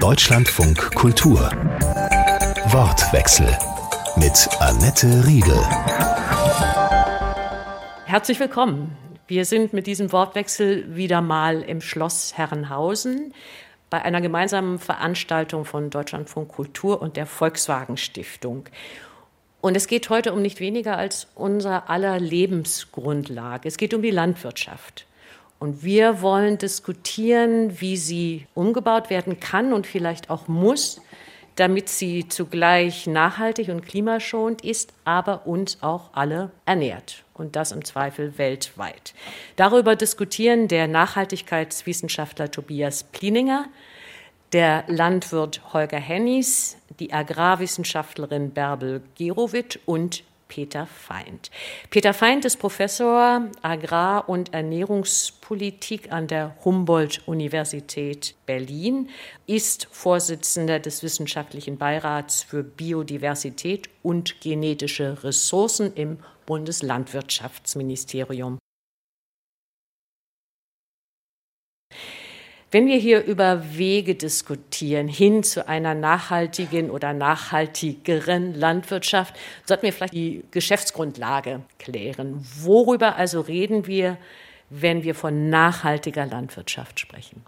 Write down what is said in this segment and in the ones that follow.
Deutschlandfunk Kultur. Wortwechsel mit Annette Riedel. Herzlich willkommen. Wir sind mit diesem Wortwechsel wieder mal im Schloss Herrenhausen bei einer gemeinsamen Veranstaltung von Deutschlandfunk Kultur und der Volkswagen Stiftung. Und es geht heute um nicht weniger als unser aller Lebensgrundlage. Es geht um die Landwirtschaft. Und wir wollen diskutieren, wie sie umgebaut werden kann und vielleicht auch muss, damit sie zugleich nachhaltig und klimaschonend ist, aber uns auch alle ernährt. Und das im Zweifel weltweit. Darüber diskutieren der Nachhaltigkeitswissenschaftler Tobias Plininger, der Landwirt Holger Hennies, die Agrarwissenschaftlerin Bärbel Gerowit und Peter Feind. Peter Feind ist Professor Agrar- und Ernährungspolitik an der Humboldt-Universität Berlin, ist Vorsitzender des Wissenschaftlichen Beirats für Biodiversität und genetische Ressourcen im Bundeslandwirtschaftsministerium. Wenn wir hier über Wege diskutieren hin zu einer nachhaltigen oder nachhaltigeren Landwirtschaft, sollten wir vielleicht die Geschäftsgrundlage klären. Worüber also reden wir, wenn wir von nachhaltiger Landwirtschaft sprechen?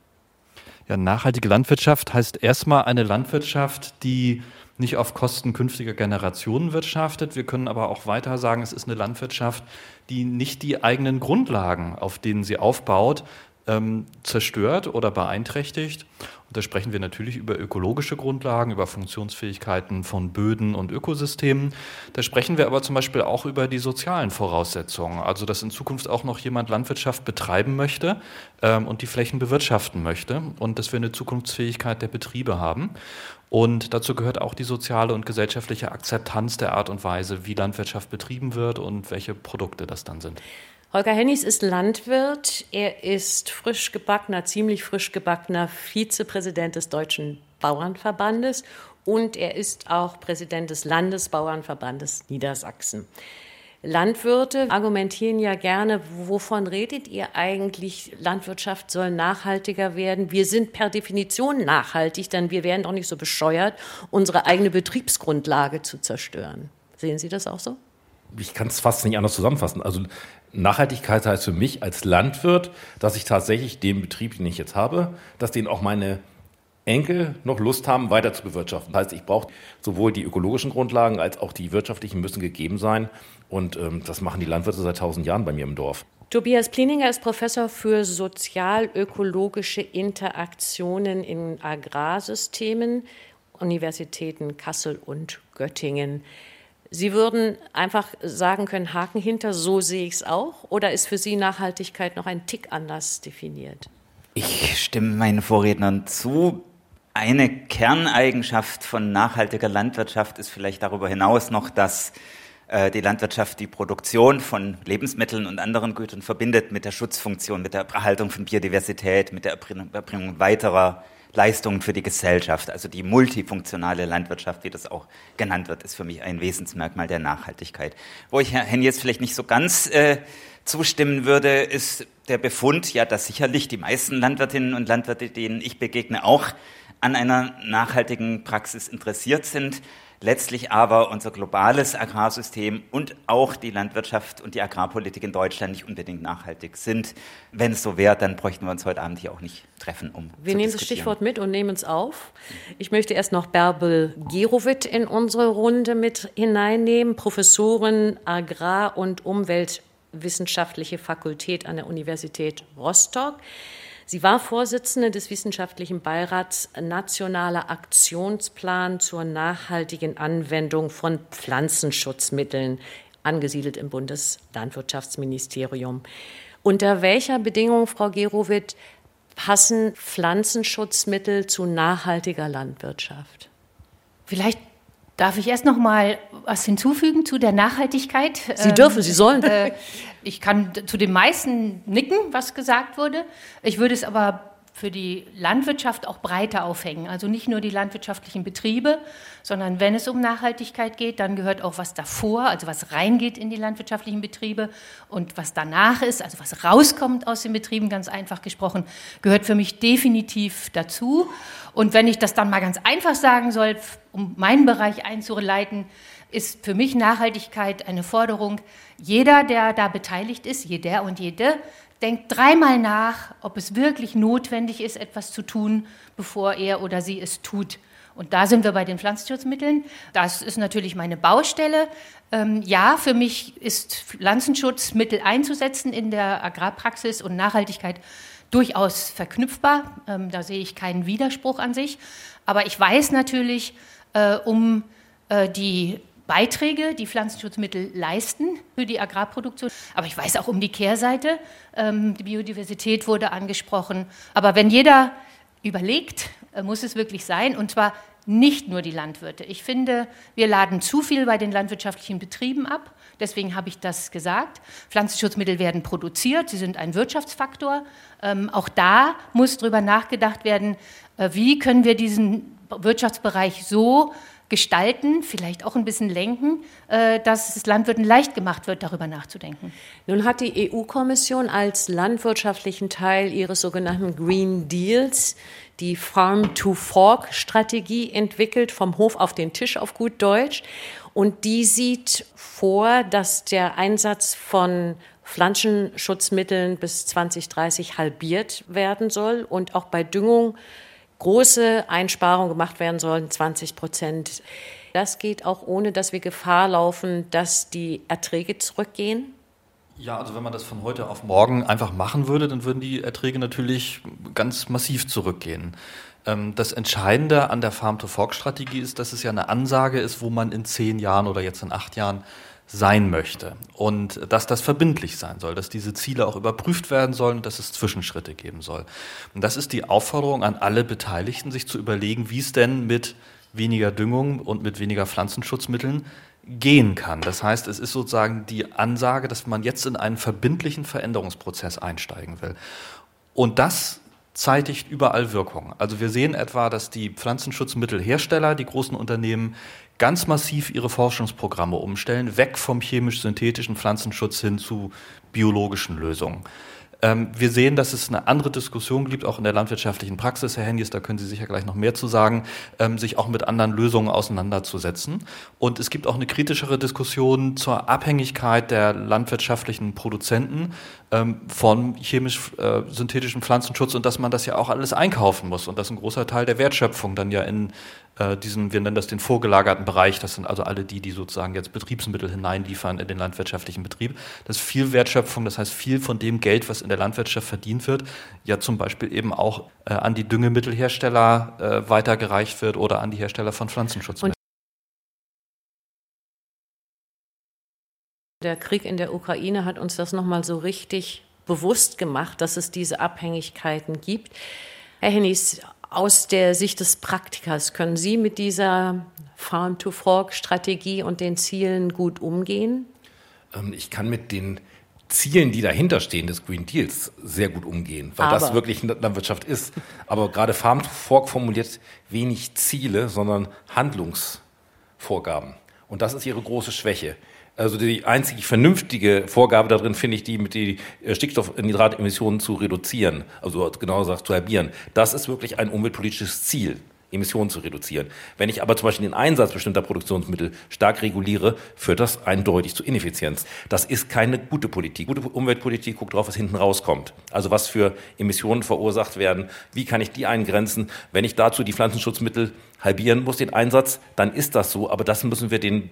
Ja, nachhaltige Landwirtschaft heißt erstmal eine Landwirtschaft, die nicht auf Kosten künftiger Generationen wirtschaftet. Wir können aber auch weiter sagen, es ist eine Landwirtschaft, die nicht die eigenen Grundlagen, auf denen sie aufbaut, ähm, zerstört oder beeinträchtigt. Und da sprechen wir natürlich über ökologische Grundlagen, über Funktionsfähigkeiten von Böden und Ökosystemen. Da sprechen wir aber zum Beispiel auch über die sozialen Voraussetzungen, also dass in Zukunft auch noch jemand Landwirtschaft betreiben möchte ähm, und die Flächen bewirtschaften möchte und dass wir eine Zukunftsfähigkeit der Betriebe haben. Und dazu gehört auch die soziale und gesellschaftliche Akzeptanz der Art und Weise, wie Landwirtschaft betrieben wird und welche Produkte das dann sind. Holger Hennies ist Landwirt. Er ist frisch gebackener, ziemlich frisch gebackener Vizepräsident des Deutschen Bauernverbandes und er ist auch Präsident des Landesbauernverbandes Niedersachsen. Landwirte argumentieren ja gerne, wovon redet ihr eigentlich? Landwirtschaft soll nachhaltiger werden. Wir sind per Definition nachhaltig, denn wir wären doch nicht so bescheuert, unsere eigene Betriebsgrundlage zu zerstören. Sehen Sie das auch so? Ich kann es fast nicht anders zusammenfassen. Also Nachhaltigkeit heißt für mich als Landwirt, dass ich tatsächlich den Betrieb, den ich jetzt habe, dass den auch meine Enkel noch Lust haben, weiter zu bewirtschaften. Das heißt, ich brauche sowohl die ökologischen Grundlagen als auch die wirtschaftlichen müssen gegeben sein. Und ähm, das machen die Landwirte seit tausend Jahren bei mir im Dorf. Tobias Plininger ist Professor für sozial-ökologische Interaktionen in Agrarsystemen, Universitäten Kassel und Göttingen. Sie würden einfach sagen können, Haken hinter, so sehe ich es auch? Oder ist für Sie Nachhaltigkeit noch ein Tick anders definiert? Ich stimme meinen Vorrednern zu. Eine Kerneigenschaft von nachhaltiger Landwirtschaft ist vielleicht darüber hinaus noch, dass äh, die Landwirtschaft die Produktion von Lebensmitteln und anderen Gütern verbindet mit der Schutzfunktion, mit der Erhaltung von Biodiversität, mit der Erbringung weiterer Leistungen für die Gesellschaft. Also die multifunktionale Landwirtschaft, wie das auch genannt wird, ist für mich ein Wesensmerkmal der Nachhaltigkeit. Wo ich Herrn jetzt vielleicht nicht so ganz äh, zustimmen würde, ist der Befund, ja, dass sicherlich die meisten Landwirtinnen und Landwirte, denen ich begegne, auch an einer nachhaltigen Praxis interessiert sind letztlich aber unser globales Agrarsystem und auch die Landwirtschaft und die Agrarpolitik in Deutschland nicht unbedingt nachhaltig sind. Wenn es so wäre, dann bräuchten wir uns heute Abend hier auch nicht treffen, um Wir nehmen das Stichwort mit und nehmen es auf. Ich möchte erst noch Bärbel Gerowit in unsere Runde mit hineinnehmen, Professorin Agrar- und Umweltwissenschaftliche Fakultät an der Universität Rostock. Sie war Vorsitzende des Wissenschaftlichen Beirats Nationaler Aktionsplan zur nachhaltigen Anwendung von Pflanzenschutzmitteln, angesiedelt im Bundeslandwirtschaftsministerium. Unter welcher Bedingung, Frau Gerowit, passen Pflanzenschutzmittel zu nachhaltiger Landwirtschaft? Vielleicht Darf ich erst noch mal was hinzufügen zu der Nachhaltigkeit? Sie dürfen, Sie sollen. Äh, ich kann zu dem meisten nicken, was gesagt wurde. Ich würde es aber für die Landwirtschaft auch breiter aufhängen. Also nicht nur die landwirtschaftlichen Betriebe, sondern wenn es um Nachhaltigkeit geht, dann gehört auch was davor, also was reingeht in die landwirtschaftlichen Betriebe und was danach ist, also was rauskommt aus den Betrieben, ganz einfach gesprochen, gehört für mich definitiv dazu. Und wenn ich das dann mal ganz einfach sagen soll, um meinen Bereich einzuleiten, ist für mich Nachhaltigkeit eine Forderung. Jeder, der da beteiligt ist, jeder und jede, denkt dreimal nach, ob es wirklich notwendig ist, etwas zu tun, bevor er oder sie es tut. Und da sind wir bei den Pflanzenschutzmitteln. Das ist natürlich meine Baustelle. Ähm, ja, für mich ist Pflanzenschutzmittel einzusetzen in der Agrarpraxis und Nachhaltigkeit durchaus verknüpfbar. Ähm, da sehe ich keinen Widerspruch an sich. Aber ich weiß natürlich äh, um äh, die Beiträge, die Pflanzenschutzmittel leisten für die Agrarproduktion. Aber ich weiß auch um die Kehrseite. Ähm, die Biodiversität wurde angesprochen. Aber wenn jeder überlegt, äh, muss es wirklich sein, und zwar nicht nur die Landwirte. Ich finde, wir laden zu viel bei den landwirtschaftlichen Betrieben ab. Deswegen habe ich das gesagt. Pflanzenschutzmittel werden produziert, sie sind ein Wirtschaftsfaktor. Ähm, auch da muss darüber nachgedacht werden, äh, wie können wir diesen Wirtschaftsbereich so gestalten, vielleicht auch ein bisschen lenken, äh, dass es Landwirten leicht gemacht wird, darüber nachzudenken. Nun hat die EU-Kommission als landwirtschaftlichen Teil ihres sogenannten Green Deals die Farm-to-Fork-Strategie entwickelt, vom Hof auf den Tisch auf gut Deutsch. Und die sieht vor, dass der Einsatz von Pflanzenschutzmitteln bis 2030 halbiert werden soll und auch bei Düngung große Einsparungen gemacht werden sollen, 20 Prozent. Das geht auch ohne, dass wir Gefahr laufen, dass die Erträge zurückgehen? Ja, also wenn man das von heute auf morgen einfach machen würde, dann würden die Erträge natürlich ganz massiv zurückgehen. Ähm, das Entscheidende an der Farm-to-Fork-Strategie ist, dass es ja eine Ansage ist, wo man in zehn Jahren oder jetzt in acht Jahren sein möchte und dass das verbindlich sein soll, dass diese Ziele auch überprüft werden sollen dass es Zwischenschritte geben soll. Und das ist die Aufforderung an alle Beteiligten, sich zu überlegen, wie es denn mit weniger Düngung und mit weniger Pflanzenschutzmitteln gehen kann. Das heißt, es ist sozusagen die Ansage, dass man jetzt in einen verbindlichen Veränderungsprozess einsteigen will. Und das zeitigt überall Wirkung. Also wir sehen etwa, dass die Pflanzenschutzmittelhersteller, die großen Unternehmen, ganz massiv ihre Forschungsprogramme umstellen, weg vom chemisch-synthetischen Pflanzenschutz hin zu biologischen Lösungen. Ähm, wir sehen, dass es eine andere Diskussion gibt, auch in der landwirtschaftlichen Praxis, Herr Hennies, da können Sie sicher gleich noch mehr zu sagen, ähm, sich auch mit anderen Lösungen auseinanderzusetzen. Und es gibt auch eine kritischere Diskussion zur Abhängigkeit der landwirtschaftlichen Produzenten ähm, von chemisch-synthetischen äh, Pflanzenschutz und dass man das ja auch alles einkaufen muss und dass ein großer Teil der Wertschöpfung dann ja in diesen, wir nennen das den vorgelagerten Bereich, das sind also alle die, die sozusagen jetzt Betriebsmittel hineinliefern in den landwirtschaftlichen Betrieb. Das ist viel Wertschöpfung, das heißt viel von dem Geld, was in der Landwirtschaft verdient wird, ja zum Beispiel eben auch äh, an die Düngemittelhersteller äh, weitergereicht wird oder an die Hersteller von Pflanzenschutzmitteln. Der Krieg in der Ukraine hat uns das nochmal so richtig bewusst gemacht, dass es diese Abhängigkeiten gibt. Herr Hennies, aus der Sicht des Praktikers, können Sie mit dieser Farm-to-Fork-Strategie und den Zielen gut umgehen? Ähm, ich kann mit den Zielen, die dahinter stehen, des Green Deals, sehr gut umgehen, weil Aber. das wirklich Landwirtschaft ist. Aber gerade Farm to Fork formuliert wenig Ziele, sondern Handlungsvorgaben. Und das ist ihre große Schwäche. Also die einzig vernünftige Vorgabe darin finde ich die, mit die äh, Stickstoffnitratemissionen zu reduzieren, also genauer gesagt zu halbieren. Das ist wirklich ein umweltpolitisches Ziel. Emissionen zu reduzieren. Wenn ich aber zum Beispiel den Einsatz bestimmter Produktionsmittel stark reguliere, führt das eindeutig zu Ineffizienz. Das ist keine gute Politik. Gute Umweltpolitik guckt drauf, was hinten rauskommt. Also was für Emissionen verursacht werden, wie kann ich die eingrenzen. Wenn ich dazu die Pflanzenschutzmittel halbieren muss, den Einsatz, dann ist das so. Aber das müssen wir den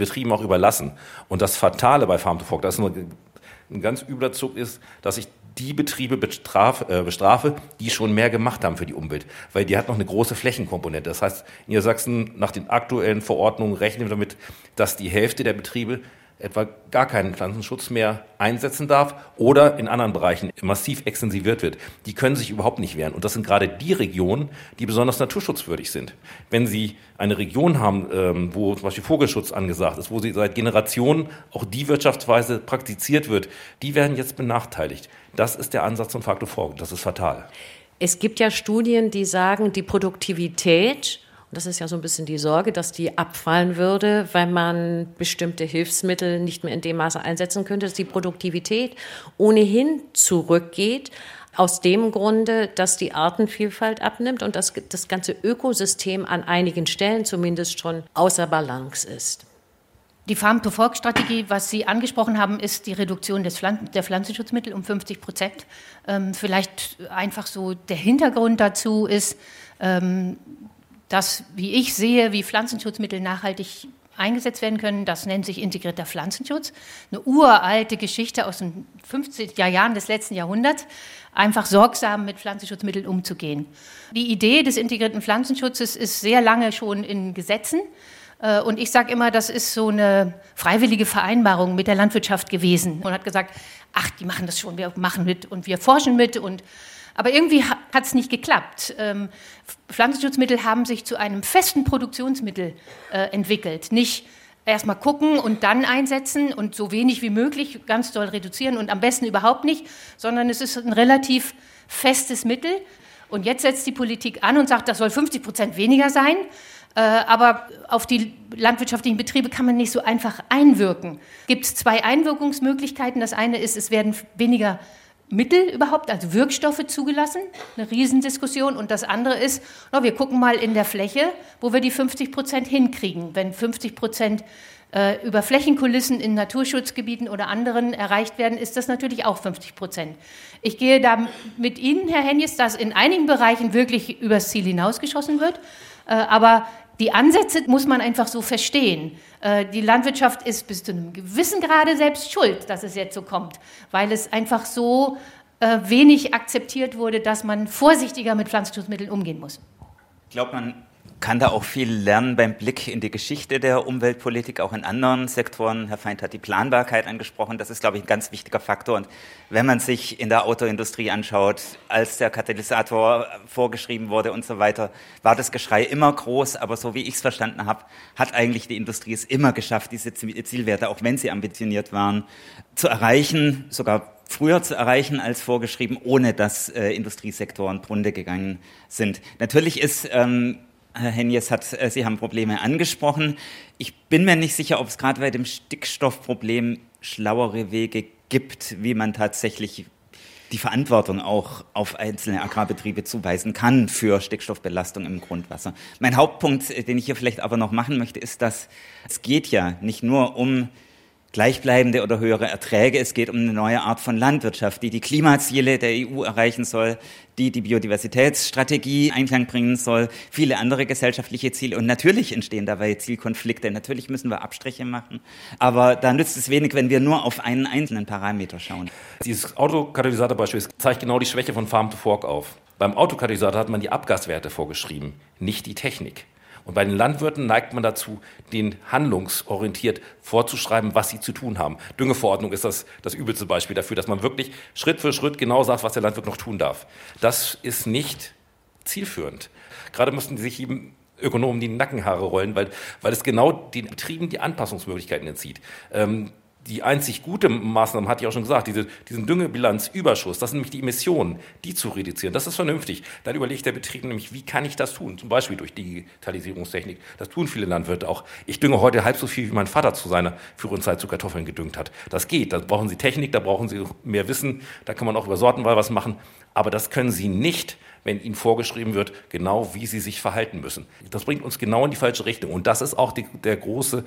Betrieben auch überlassen. Und das Fatale bei Farm to Fork, das ist ein, ein ganz übler Zug ist, dass ich die Betriebe bestraf, äh, bestrafe, die schon mehr gemacht haben für die Umwelt, weil die hat noch eine große Flächenkomponente. Das heißt, in Niedersachsen nach den aktuellen Verordnungen rechnen wir damit, dass die Hälfte der Betriebe etwa gar keinen Pflanzenschutz mehr einsetzen darf oder in anderen Bereichen massiv extensiviert wird, die können sich überhaupt nicht wehren. Und das sind gerade die Regionen, die besonders naturschutzwürdig sind. Wenn Sie eine Region haben, ähm, wo zum Beispiel Vogelschutz angesagt ist, wo sie seit Generationen auch die Wirtschaftsweise praktiziert wird, die werden jetzt benachteiligt. Das ist der Ansatz von Faktor Fork. Das ist fatal. Es gibt ja Studien, die sagen, die Produktivität das ist ja so ein bisschen die Sorge, dass die abfallen würde, wenn man bestimmte Hilfsmittel nicht mehr in dem Maße einsetzen könnte, dass die Produktivität ohnehin zurückgeht. Aus dem Grunde, dass die Artenvielfalt abnimmt und dass das ganze Ökosystem an einigen Stellen zumindest schon außer Balance ist. Die Farm-to-Fork-Strategie, was Sie angesprochen haben, ist die Reduktion des Pflanzen, der Pflanzenschutzmittel um 50 Prozent. Ähm, vielleicht einfach so der Hintergrund dazu ist, ähm, dass, wie ich sehe, wie Pflanzenschutzmittel nachhaltig eingesetzt werden können. Das nennt sich integrierter Pflanzenschutz. Eine uralte Geschichte aus den 50er Jahren des letzten Jahrhunderts, einfach sorgsam mit Pflanzenschutzmitteln umzugehen. Die Idee des integrierten Pflanzenschutzes ist sehr lange schon in Gesetzen. Äh, und ich sage immer, das ist so eine freiwillige Vereinbarung mit der Landwirtschaft gewesen. Und hat gesagt, ach, die machen das schon, wir machen mit und wir forschen mit und aber irgendwie hat es nicht geklappt. Ähm, Pflanzenschutzmittel haben sich zu einem festen Produktionsmittel äh, entwickelt. Nicht erstmal gucken und dann einsetzen und so wenig wie möglich ganz doll reduzieren und am besten überhaupt nicht, sondern es ist ein relativ festes Mittel. Und jetzt setzt die Politik an und sagt, das soll 50 Prozent weniger sein. Äh, aber auf die landwirtschaftlichen Betriebe kann man nicht so einfach einwirken. Gibt es zwei Einwirkungsmöglichkeiten. Das eine ist, es werden weniger Mittel überhaupt, also Wirkstoffe zugelassen, eine Riesendiskussion. Und das andere ist, no, wir gucken mal in der Fläche, wo wir die 50 Prozent hinkriegen. Wenn 50 Prozent äh, über Flächenkulissen in Naturschutzgebieten oder anderen erreicht werden, ist das natürlich auch 50 Prozent. Ich gehe da mit Ihnen, Herr Henjes, dass in einigen Bereichen wirklich übers Ziel hinausgeschossen wird. Äh, aber die Ansätze muss man einfach so verstehen. Äh, die Landwirtschaft ist bis zu einem gewissen Grade selbst schuld, dass es jetzt so kommt, weil es einfach so äh, wenig akzeptiert wurde, dass man vorsichtiger mit Pflanzenschutzmitteln umgehen muss. Ich glaube, man kann da auch viel lernen beim Blick in die Geschichte der Umweltpolitik, auch in anderen Sektoren. Herr Feind hat die Planbarkeit angesprochen. Das ist, glaube ich, ein ganz wichtiger Faktor. Und wenn man sich in der Autoindustrie anschaut, als der Katalysator vorgeschrieben wurde und so weiter, war das Geschrei immer groß. Aber so wie ich es verstanden habe, hat eigentlich die Industrie es immer geschafft, diese Zielwerte, auch wenn sie ambitioniert waren, zu erreichen, sogar früher zu erreichen als vorgeschrieben, ohne dass äh, Industriesektoren Brunde gegangen sind. Natürlich ist ähm, Herr Henjes hat, äh, Sie haben Probleme angesprochen. Ich bin mir nicht sicher, ob es gerade bei dem Stickstoffproblem schlauere Wege gibt, wie man tatsächlich die Verantwortung auch auf einzelne Agrarbetriebe zuweisen kann für Stickstoffbelastung im Grundwasser. Mein Hauptpunkt, äh, den ich hier vielleicht aber noch machen möchte, ist, dass es geht ja nicht nur um gleichbleibende oder höhere Erträge. Es geht um eine neue Art von Landwirtschaft, die die Klimaziele der EU erreichen soll, die die Biodiversitätsstrategie Einklang bringen soll, viele andere gesellschaftliche Ziele. Und natürlich entstehen dabei Zielkonflikte. Natürlich müssen wir Abstriche machen. Aber da nützt es wenig, wenn wir nur auf einen einzelnen Parameter schauen. Dieses Autokatalysator-Beispiel zeigt genau die Schwäche von Farm to Fork auf. Beim Autokatalysator hat man die Abgaswerte vorgeschrieben, nicht die Technik. Und bei den Landwirten neigt man dazu, den handlungsorientiert vorzuschreiben, was sie zu tun haben. Düngeverordnung ist das, das übelste Beispiel dafür, dass man wirklich Schritt für Schritt genau sagt, was der Landwirt noch tun darf. Das ist nicht zielführend. Gerade müssten sich jedem Ökonomen die Nackenhaare rollen, weil, weil es genau den Betrieben die Anpassungsmöglichkeiten entzieht. Ähm, die einzig gute Maßnahme, hatte ich auch schon gesagt, diese, diesen Düngebilanzüberschuss, das sind nämlich die Emissionen, die zu reduzieren. Das ist vernünftig. Dann überlegt der Betrieb nämlich, wie kann ich das tun? Zum Beispiel durch Digitalisierungstechnik. Das tun viele Landwirte auch. Ich dünge heute halb so viel, wie mein Vater zu seiner früheren Zeit zu Kartoffeln gedüngt hat. Das geht. Da brauchen Sie Technik, da brauchen Sie mehr Wissen. Da kann man auch über Sortenwahl was machen. Aber das können Sie nicht, wenn Ihnen vorgeschrieben wird, genau wie Sie sich verhalten müssen. Das bringt uns genau in die falsche Richtung. Und das ist auch die, der große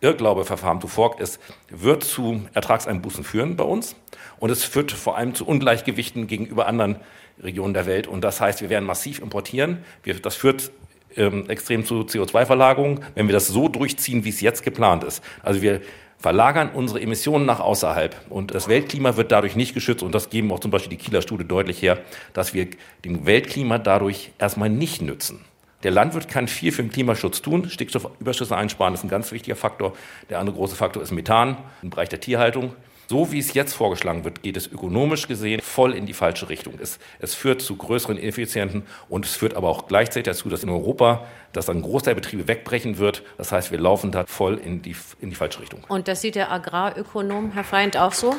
Irrglaube Farm to Fork ist, wird zu Ertragseinbußen führen bei uns. Und es führt vor allem zu Ungleichgewichten gegenüber anderen Regionen der Welt. Und das heißt, wir werden massiv importieren. Wir, das führt ähm, extrem zu CO2-Verlagerung, wenn wir das so durchziehen, wie es jetzt geplant ist. Also wir verlagern unsere Emissionen nach außerhalb. Und das Weltklima wird dadurch nicht geschützt. Und das geben auch zum Beispiel die Kieler Studie deutlich her, dass wir dem Weltklima dadurch erstmal nicht nützen. Der Landwirt kann viel für den Klimaschutz tun. Stickstoffüberschüsse einsparen ist ein ganz wichtiger Faktor. Der andere große Faktor ist Methan im Bereich der Tierhaltung. So wie es jetzt vorgeschlagen wird, geht es ökonomisch gesehen voll in die falsche Richtung. Es, es führt zu größeren Ineffizienten und es führt aber auch gleichzeitig dazu, dass in Europa dass ein Großteil der Betriebe wegbrechen wird. Das heißt, wir laufen da voll in die, in die falsche Richtung. Und das sieht der Agrarökonom, Herr Feind, auch so?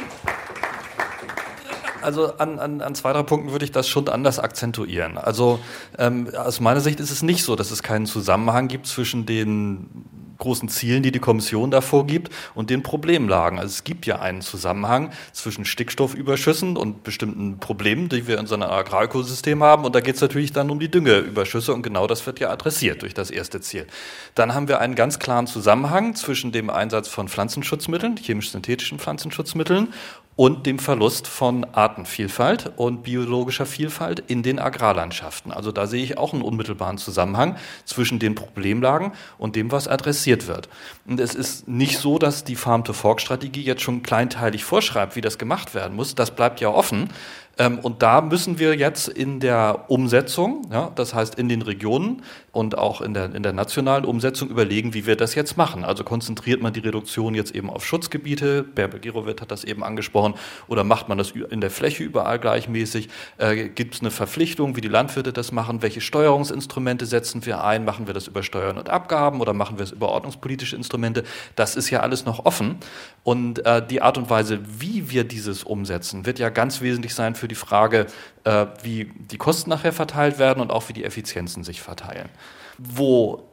Also an, an, an zwei, drei Punkten würde ich das schon anders akzentuieren. Also ähm, aus meiner Sicht ist es nicht so, dass es keinen Zusammenhang gibt zwischen den großen Zielen, die die Kommission da vorgibt und den Problemlagen. Also es gibt ja einen Zusammenhang zwischen Stickstoffüberschüssen und bestimmten Problemen, die wir in so einem Agrarökosystem haben. Und da geht es natürlich dann um die Düngeüberschüsse und genau das wird ja adressiert durch das erste Ziel. Dann haben wir einen ganz klaren Zusammenhang zwischen dem Einsatz von Pflanzenschutzmitteln, chemisch-synthetischen Pflanzenschutzmitteln und dem Verlust von Artenvielfalt und biologischer Vielfalt in den Agrarlandschaften. Also da sehe ich auch einen unmittelbaren Zusammenhang zwischen den Problemlagen und dem, was adressiert wird. Und es ist nicht so, dass die Farm-to-Fork-Strategie jetzt schon kleinteilig vorschreibt, wie das gemacht werden muss. Das bleibt ja offen. Ähm, und da müssen wir jetzt in der Umsetzung, ja, das heißt in den Regionen und auch in der, in der nationalen Umsetzung überlegen, wie wir das jetzt machen. Also konzentriert man die Reduktion jetzt eben auf Schutzgebiete, Bärbel Girowitt hat das eben angesprochen, oder macht man das in der Fläche überall gleichmäßig? Äh, Gibt es eine Verpflichtung, wie die Landwirte das machen? Welche Steuerungsinstrumente setzen wir ein? Machen wir das über Steuern und Abgaben oder machen wir es über ordnungspolitische Instrumente? Das ist ja alles noch offen. Und äh, die Art und Weise, wie wir dieses umsetzen, wird ja ganz wesentlich sein für die Frage, äh, wie die Kosten nachher verteilt werden und auch wie die Effizienzen sich verteilen. Wo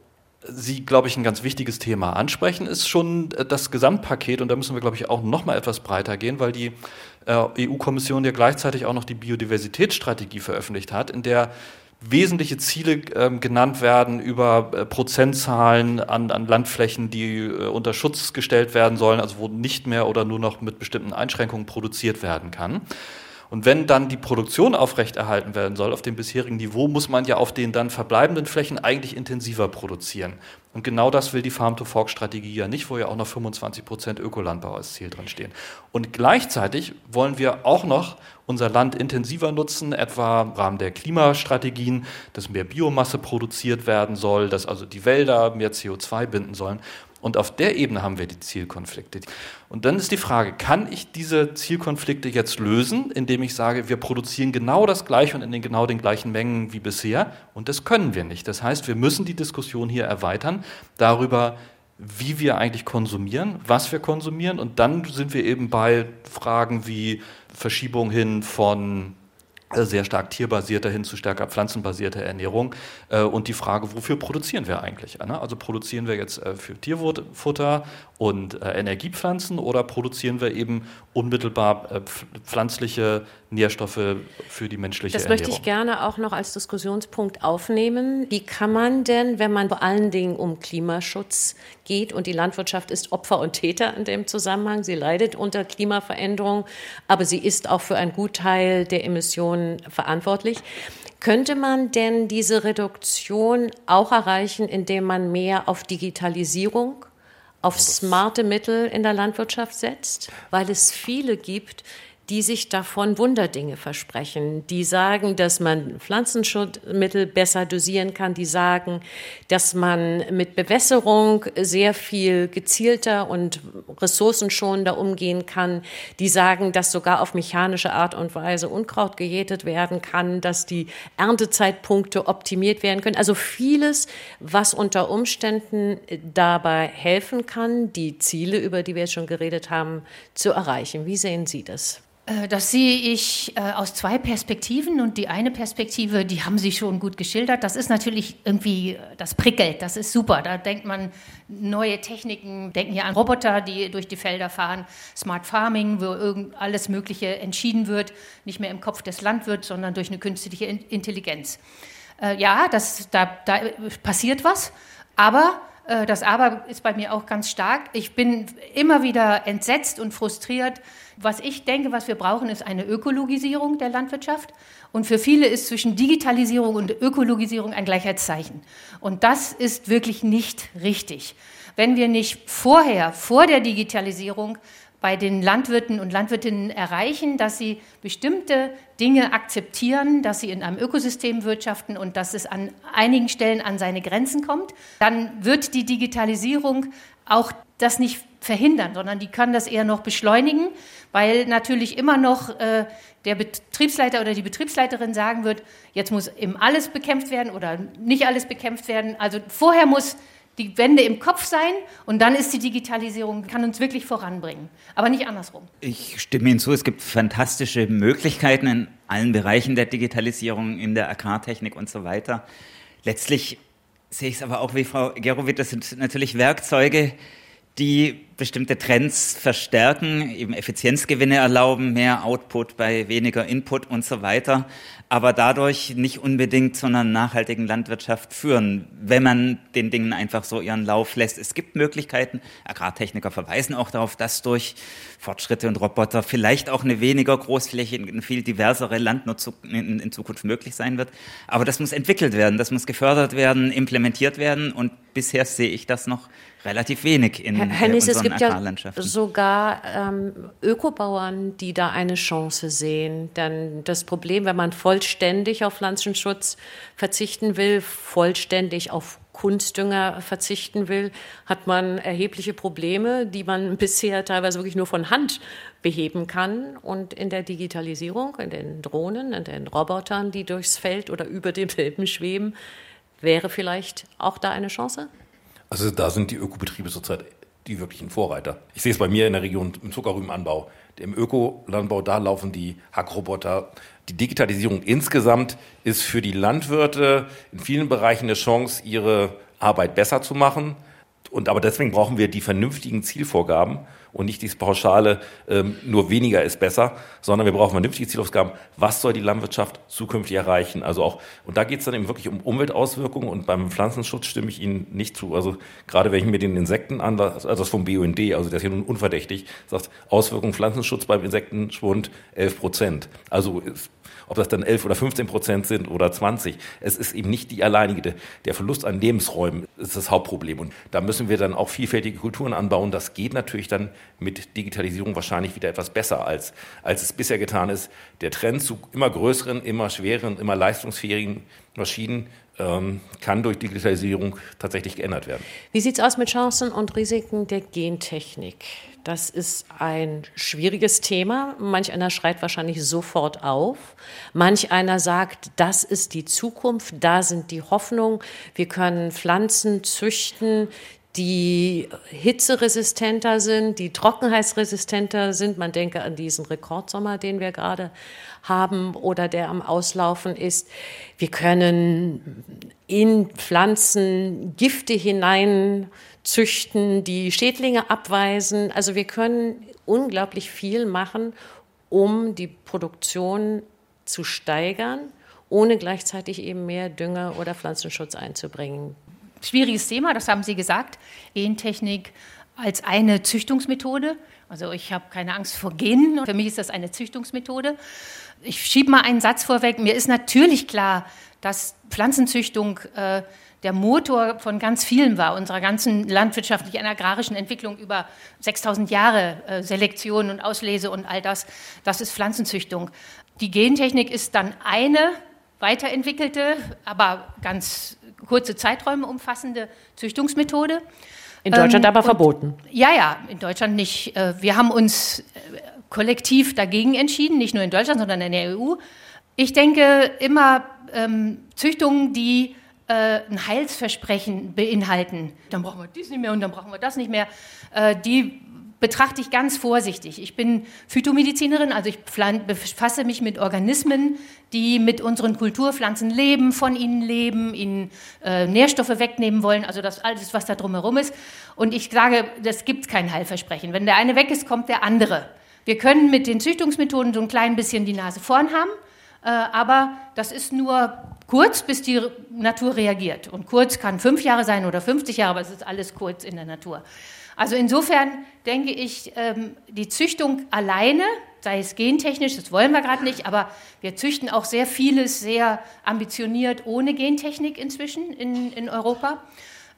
Sie, glaube ich, ein ganz wichtiges Thema ansprechen, ist schon äh, das Gesamtpaket. Und da müssen wir, glaube ich, auch noch mal etwas breiter gehen, weil die äh, EU-Kommission ja gleichzeitig auch noch die Biodiversitätsstrategie veröffentlicht hat, in der wesentliche Ziele ähm, genannt werden über äh, Prozentzahlen an, an Landflächen, die äh, unter Schutz gestellt werden sollen, also wo nicht mehr oder nur noch mit bestimmten Einschränkungen produziert werden kann. Und wenn dann die Produktion aufrechterhalten werden soll auf dem bisherigen Niveau, muss man ja auf den dann verbleibenden Flächen eigentlich intensiver produzieren. Und genau das will die Farm-to-Fork-Strategie ja nicht, wo ja auch noch 25 Prozent Ökolandbau als Ziel drin stehen. Und gleichzeitig wollen wir auch noch unser Land intensiver nutzen, etwa im Rahmen der Klimastrategien, dass mehr Biomasse produziert werden soll, dass also die Wälder mehr CO2 binden sollen. Und auf der Ebene haben wir die Zielkonflikte. Und dann ist die Frage, kann ich diese Zielkonflikte jetzt lösen, indem ich sage, wir produzieren genau das Gleiche und in den genau den gleichen Mengen wie bisher? Und das können wir nicht. Das heißt, wir müssen die Diskussion hier erweitern darüber, wie wir eigentlich konsumieren, was wir konsumieren. Und dann sind wir eben bei Fragen wie Verschiebung hin von sehr stark tierbasierter hin zu stärker pflanzenbasierter Ernährung. Äh, und die Frage, wofür produzieren wir eigentlich? Also produzieren wir jetzt äh, für Tierfutter und Energiepflanzen oder produzieren wir eben unmittelbar pflanzliche Nährstoffe für die menschliche das Ernährung? Das möchte ich gerne auch noch als Diskussionspunkt aufnehmen. Wie kann man denn, wenn man vor allen Dingen um Klimaschutz geht und die Landwirtschaft ist Opfer und Täter in dem Zusammenhang, sie leidet unter Klimaveränderung, aber sie ist auch für einen Gutteil der Emissionen verantwortlich. Könnte man denn diese Reduktion auch erreichen, indem man mehr auf Digitalisierung, auf smarte Mittel in der Landwirtschaft setzt? Weil es viele gibt, die sich davon Wunderdinge versprechen, die sagen, dass man Pflanzenschutzmittel besser dosieren kann, die sagen, dass man mit Bewässerung sehr viel gezielter und ressourcenschonender umgehen kann, die sagen, dass sogar auf mechanische Art und Weise Unkraut gejätet werden kann, dass die Erntezeitpunkte optimiert werden können. Also vieles, was unter Umständen dabei helfen kann, die Ziele, über die wir jetzt schon geredet haben, zu erreichen. Wie sehen Sie das? Äh, das sehe ich äh, aus zwei Perspektiven und die eine Perspektive, die haben Sie schon gut geschildert, das ist natürlich irgendwie, das prickelt, das ist super. Da denkt man neue Techniken, denken hier an Roboter, die durch die Felder fahren, Smart Farming, wo irgend alles Mögliche entschieden wird, nicht mehr im Kopf des Landwirts, sondern durch eine künstliche Intelligenz. Äh, ja, das, da, da passiert was, aber das Aber ist bei mir auch ganz stark. Ich bin immer wieder entsetzt und frustriert, was ich denke, was wir brauchen, ist eine Ökologisierung der Landwirtschaft. Und für viele ist zwischen Digitalisierung und Ökologisierung ein Gleichheitszeichen. Und das ist wirklich nicht richtig. Wenn wir nicht vorher, vor der Digitalisierung, bei den Landwirten und Landwirtinnen erreichen, dass sie bestimmte Dinge akzeptieren, dass sie in einem Ökosystem wirtschaften und dass es an einigen Stellen an seine Grenzen kommt, dann wird die Digitalisierung auch das nicht verhindern, sondern die kann das eher noch beschleunigen, weil natürlich immer noch äh, der Betriebsleiter oder die Betriebsleiterin sagen wird, jetzt muss eben alles bekämpft werden oder nicht alles bekämpft werden. Also vorher muss die Wende im Kopf sein und dann ist die Digitalisierung, kann uns wirklich voranbringen. Aber nicht andersrum. Ich stimme Ihnen zu, es gibt fantastische Möglichkeiten in allen Bereichen der Digitalisierung, in der Agrartechnik und so weiter. Letztlich sehe ich es aber auch wie Frau Gerowit, das sind natürlich Werkzeuge, die bestimmte Trends verstärken, eben Effizienzgewinne erlauben, mehr Output bei weniger Input und so weiter, aber dadurch nicht unbedingt zu einer nachhaltigen Landwirtschaft führen, wenn man den Dingen einfach so ihren Lauf lässt. Es gibt Möglichkeiten, Agrartechniker verweisen auch darauf, dass durch Fortschritte und Roboter vielleicht auch eine weniger großflächige, eine viel diversere Landnutzung in, in Zukunft möglich sein wird. Aber das muss entwickelt werden, das muss gefördert werden, implementiert werden und bisher sehe ich das noch relativ wenig in Herr Hennis, es gibt ja sogar ähm, Ökobauern, die da eine Chance sehen. Denn das Problem, wenn man vollständig auf Pflanzenschutz verzichten will, vollständig auf Kunstdünger verzichten will, hat man erhebliche Probleme, die man bisher teilweise wirklich nur von Hand beheben kann. Und in der Digitalisierung, in den Drohnen, in den Robotern, die durchs Feld oder über dem Filmen schweben, wäre vielleicht auch da eine Chance? Also da sind die Ökobetriebe zurzeit die wirklichen Vorreiter. Ich sehe es bei mir in der Region im Zuckerrübenanbau. Im Ökolandbau, da laufen die Hackroboter. Die Digitalisierung insgesamt ist für die Landwirte in vielen Bereichen eine Chance, ihre Arbeit besser zu machen. Und aber deswegen brauchen wir die vernünftigen Zielvorgaben und nicht dieses pauschale, ähm, nur weniger ist besser, sondern wir brauchen vernünftige Zielausgaben. Was soll die Landwirtschaft zukünftig erreichen? Also auch, und da geht es dann eben wirklich um Umweltauswirkungen und beim Pflanzenschutz stimme ich Ihnen nicht zu. Also gerade wenn ich mir den Insekten an, also das vom BUND, also das ist ja nun unverdächtig, sagt Auswirkungen Pflanzenschutz beim Insektenschwund 11 Prozent. Also ist ob das dann 11 oder 15 Prozent sind oder 20. Es ist eben nicht die alleinige. Der Verlust an Lebensräumen ist das Hauptproblem. Und da müssen wir dann auch vielfältige Kulturen anbauen. Das geht natürlich dann mit Digitalisierung wahrscheinlich wieder etwas besser, als, als es bisher getan ist. Der Trend zu immer größeren, immer schwereren, immer leistungsfähigen Maschinen ähm, kann durch Digitalisierung tatsächlich geändert werden. Wie sieht es aus mit Chancen und Risiken der Gentechnik? Das ist ein schwieriges Thema. Manch einer schreit wahrscheinlich sofort auf. Manch einer sagt, das ist die Zukunft, da sind die Hoffnungen. Wir können Pflanzen züchten, die hitzeresistenter sind, die trockenheitsresistenter sind. Man denke an diesen Rekordsommer, den wir gerade haben oder der am Auslaufen ist. Wir können in Pflanzen Gifte hineinzüchten, die Schädlinge abweisen. Also wir können unglaublich viel machen, um die Produktion zu steigern, ohne gleichzeitig eben mehr Dünger oder Pflanzenschutz einzubringen. Schwieriges Thema, das haben Sie gesagt. Gentechnik als eine Züchtungsmethode. Also ich habe keine Angst vor Genen. Für mich ist das eine Züchtungsmethode. Ich schiebe mal einen Satz vorweg. Mir ist natürlich klar, dass Pflanzenzüchtung äh, der Motor von ganz vielen war, unserer ganzen landwirtschaftlichen agrarischen Entwicklung über 6000 Jahre äh, Selektion und Auslese und all das. Das ist Pflanzenzüchtung. Die Gentechnik ist dann eine weiterentwickelte, aber ganz kurze Zeiträume umfassende Züchtungsmethode. In Deutschland ähm, aber verboten. Ja, ja, in Deutschland nicht. Äh, wir haben uns äh, kollektiv dagegen entschieden, nicht nur in Deutschland, sondern in der EU. Ich denke immer ähm, Züchtungen, die äh, ein Heilsversprechen beinhalten. Dann brauchen wir dies nicht mehr und dann brauchen wir das nicht mehr. Äh, die betrachte ich ganz vorsichtig. Ich bin Phytomedizinerin, also ich befasse mich mit Organismen, die mit unseren Kulturpflanzen leben, von ihnen leben, ihnen äh, Nährstoffe wegnehmen wollen, also das alles, was da drumherum ist. Und ich sage, das gibt kein Heilversprechen. Wenn der eine weg ist, kommt der andere. Wir können mit den Züchtungsmethoden so ein klein bisschen die Nase vorn haben, äh, aber das ist nur kurz, bis die Natur reagiert. Und kurz kann fünf Jahre sein oder 50 Jahre, aber es ist alles kurz in der Natur. Also insofern denke ich, ähm, die Züchtung alleine, sei es gentechnisch, das wollen wir gerade nicht, aber wir züchten auch sehr vieles sehr ambitioniert ohne Gentechnik inzwischen in, in Europa,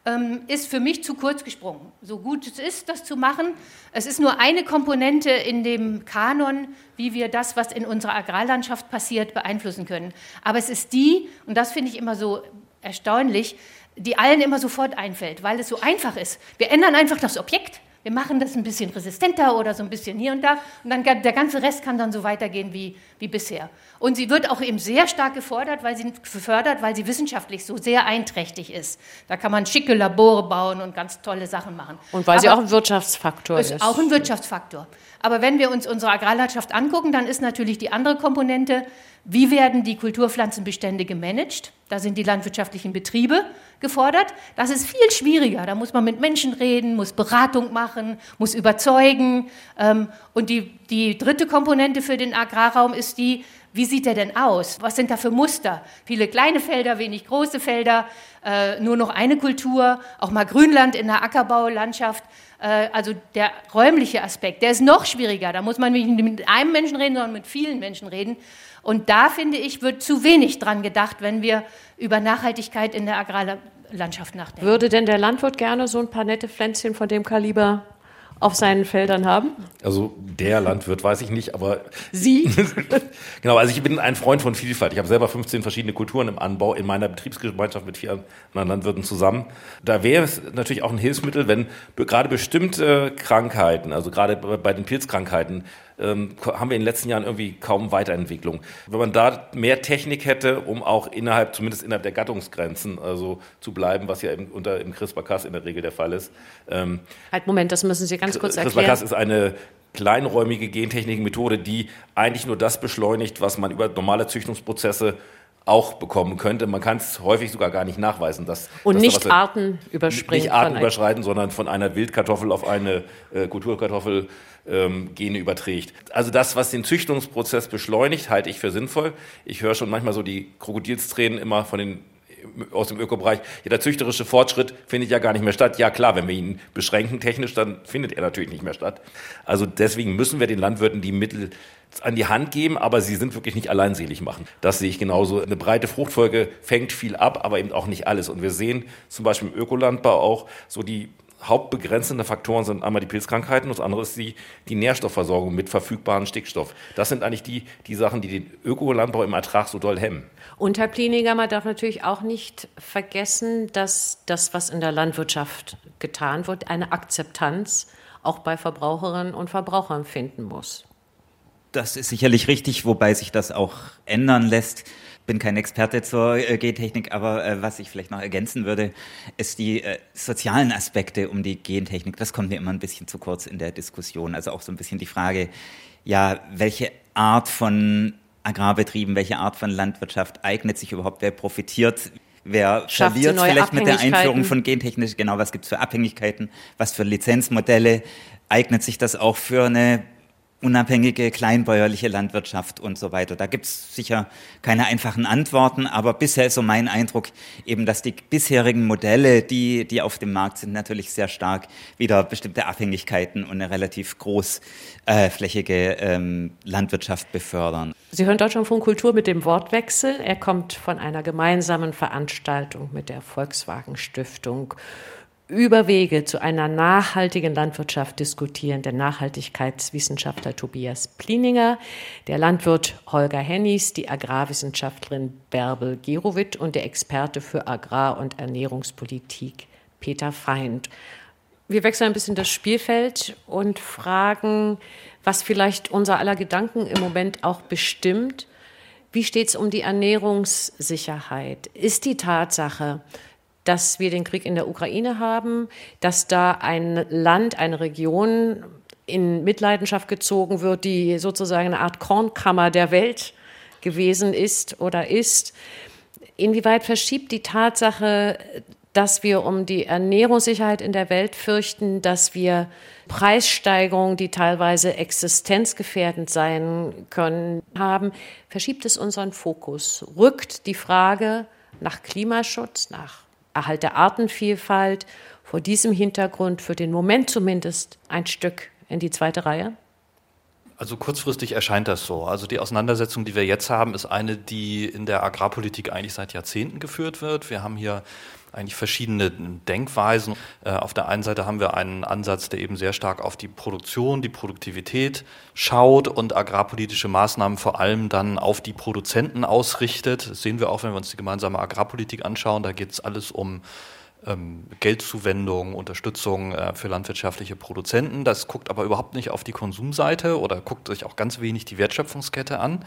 ähm, ist für mich zu kurz gesprungen. So gut es ist, das zu machen, es ist nur eine Komponente in dem Kanon, wie wir das, was in unserer Agrarlandschaft passiert, beeinflussen können. Aber es ist die, und das finde ich immer so erstaunlich, die allen immer sofort einfällt, weil es so einfach ist. Wir ändern einfach das Objekt. wir machen das ein bisschen resistenter oder so ein bisschen hier und da. Und dann der ganze Rest kann dann so weitergehen wie, wie bisher. Und sie wird auch eben sehr stark gefordert, weil sie, gefördert, weil sie wissenschaftlich so sehr einträchtig ist. Da kann man schicke Labore bauen und ganz tolle Sachen machen. Und weil Aber sie auch ein Wirtschaftsfaktor ist. Ist auch ein Wirtschaftsfaktor. Aber wenn wir uns unsere Agrarlandschaft angucken, dann ist natürlich die andere Komponente, wie werden die Kulturpflanzenbestände gemanagt? Da sind die landwirtschaftlichen Betriebe gefordert. Das ist viel schwieriger. Da muss man mit Menschen reden, muss Beratung machen, muss überzeugen. Ähm, und die, die dritte Komponente für den Agrarraum ist die, wie sieht der denn aus? Was sind da für Muster? Viele kleine Felder, wenig große Felder, äh, nur noch eine Kultur, auch mal Grünland in der Ackerbaulandschaft. Äh, also der räumliche Aspekt, der ist noch schwieriger. Da muss man nicht mit einem Menschen reden, sondern mit vielen Menschen reden. Und da finde ich, wird zu wenig dran gedacht, wenn wir über Nachhaltigkeit in der Agrarlandschaft nachdenken. Würde denn der Landwirt gerne so ein paar nette Pflänzchen von dem Kaliber auf seinen Feldern haben? Also der Landwirt weiß ich nicht, aber Sie? genau, also ich bin ein Freund von Vielfalt. Ich habe selber 15 verschiedene Kulturen im Anbau in meiner Betriebsgemeinschaft mit vier anderen Landwirten zusammen. Da wäre es natürlich auch ein Hilfsmittel, wenn gerade bestimmte Krankheiten, also gerade bei den Pilzkrankheiten, ähm, haben wir in den letzten Jahren irgendwie kaum Weiterentwicklung. Wenn man da mehr Technik hätte, um auch innerhalb, zumindest innerhalb der Gattungsgrenzen, also zu bleiben, was ja im, unter im CRISPR-Cas in der Regel der Fall ist. Ähm, halt, Moment, das müssen Sie ganz kurz erklären. CRISPR-Cas ist eine kleinräumige Gentechnikmethode, die eigentlich nur das beschleunigt, was man über normale Züchtungsprozesse auch bekommen könnte. Man kann es häufig sogar gar nicht nachweisen. Dass, und dass nicht Arten überspringen. Nicht Arten überschreiten, sondern von einer Wildkartoffel auf eine äh, Kulturkartoffel ähm, Gene überträgt. Also das, was den Züchtungsprozess beschleunigt, halte ich für sinnvoll. Ich höre schon manchmal so die Krokodilstränen immer von den aus dem Ökobereich, ja, der züchterische Fortschritt findet ja gar nicht mehr statt. Ja klar, wenn wir ihn beschränken technisch, dann findet er natürlich nicht mehr statt. Also deswegen müssen wir den Landwirten die Mittel an die Hand geben, aber sie sind wirklich nicht alleinselig machen. Das sehe ich genauso. Eine breite Fruchtfolge fängt viel ab, aber eben auch nicht alles. Und wir sehen zum Beispiel im Ökolandbau auch so die hauptbegrenzende Faktoren sind einmal die Pilzkrankheiten und das andere ist die, die Nährstoffversorgung mit verfügbarem Stickstoff. Das sind eigentlich die, die Sachen, die den Ökolandbau im Ertrag so doll hemmen. Und Herr Pliniger, man darf natürlich auch nicht vergessen, dass das, was in der Landwirtschaft getan wird, eine Akzeptanz auch bei Verbraucherinnen und Verbrauchern finden muss. Das ist sicherlich richtig, wobei sich das auch ändern lässt bin kein Experte zur äh, Gentechnik, aber äh, was ich vielleicht noch ergänzen würde, ist die äh, sozialen Aspekte um die Gentechnik. Das kommt mir immer ein bisschen zu kurz in der Diskussion. Also auch so ein bisschen die Frage, ja, welche Art von Agrarbetrieben, welche Art von Landwirtschaft eignet sich überhaupt, wer profitiert, wer Schafft verliert vielleicht mit der Einführung von Gentechnik, genau, was gibt es für Abhängigkeiten, was für Lizenzmodelle, eignet sich das auch für eine unabhängige kleinbäuerliche Landwirtschaft und so weiter. Da gibt es sicher keine einfachen Antworten, aber bisher ist so mein Eindruck eben, dass die bisherigen Modelle, die, die auf dem Markt sind, natürlich sehr stark wieder bestimmte Abhängigkeiten und eine relativ großflächige äh, ähm, Landwirtschaft befördern. Sie hören Deutschlandfunk Kultur mit dem Wortwechsel. Er kommt von einer gemeinsamen Veranstaltung mit der Volkswagen Stiftung über Wege zu einer nachhaltigen Landwirtschaft diskutieren der Nachhaltigkeitswissenschaftler Tobias Plininger, der Landwirt Holger Hennies, die Agrarwissenschaftlerin Bärbel Gerowit und der Experte für Agrar- und Ernährungspolitik Peter Feind. Wir wechseln ein bisschen das Spielfeld und fragen, was vielleicht unser aller Gedanken im Moment auch bestimmt. Wie steht es um die Ernährungssicherheit? Ist die Tatsache, dass wir den Krieg in der Ukraine haben, dass da ein Land, eine Region in Mitleidenschaft gezogen wird, die sozusagen eine Art Kornkammer der Welt gewesen ist oder ist. Inwieweit verschiebt die Tatsache, dass wir um die Ernährungssicherheit in der Welt fürchten, dass wir Preissteigerungen, die teilweise existenzgefährdend sein können, haben, verschiebt es unseren Fokus, rückt die Frage nach Klimaschutz, nach Erhalt der Artenvielfalt vor diesem Hintergrund für den Moment zumindest ein Stück in die zweite Reihe? Also kurzfristig erscheint das so. Also die Auseinandersetzung, die wir jetzt haben, ist eine, die in der Agrarpolitik eigentlich seit Jahrzehnten geführt wird. Wir haben hier eigentlich verschiedene Denkweisen. Äh, auf der einen Seite haben wir einen Ansatz, der eben sehr stark auf die Produktion, die Produktivität schaut und agrarpolitische Maßnahmen vor allem dann auf die Produzenten ausrichtet. Das sehen wir auch, wenn wir uns die gemeinsame Agrarpolitik anschauen. Da geht es alles um Geldzuwendung, Unterstützung äh, für landwirtschaftliche Produzenten. Das guckt aber überhaupt nicht auf die Konsumseite oder guckt sich auch ganz wenig die Wertschöpfungskette an.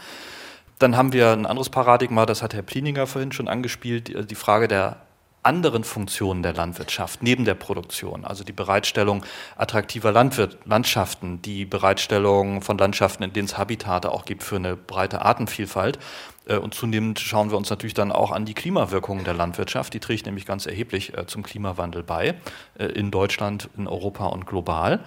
Dann haben wir ein anderes Paradigma, das hat Herr Plininger vorhin schon angespielt, die Frage der anderen Funktionen der Landwirtschaft neben der Produktion, also die Bereitstellung attraktiver Landwirt Landschaften, die Bereitstellung von Landschaften, in denen es Habitate auch gibt für eine breite Artenvielfalt. Äh, und zunehmend schauen wir uns natürlich dann auch an die Klimawirkungen der Landwirtschaft. Die trägt nämlich ganz erheblich äh, zum Klimawandel bei, äh, in Deutschland, in Europa und global.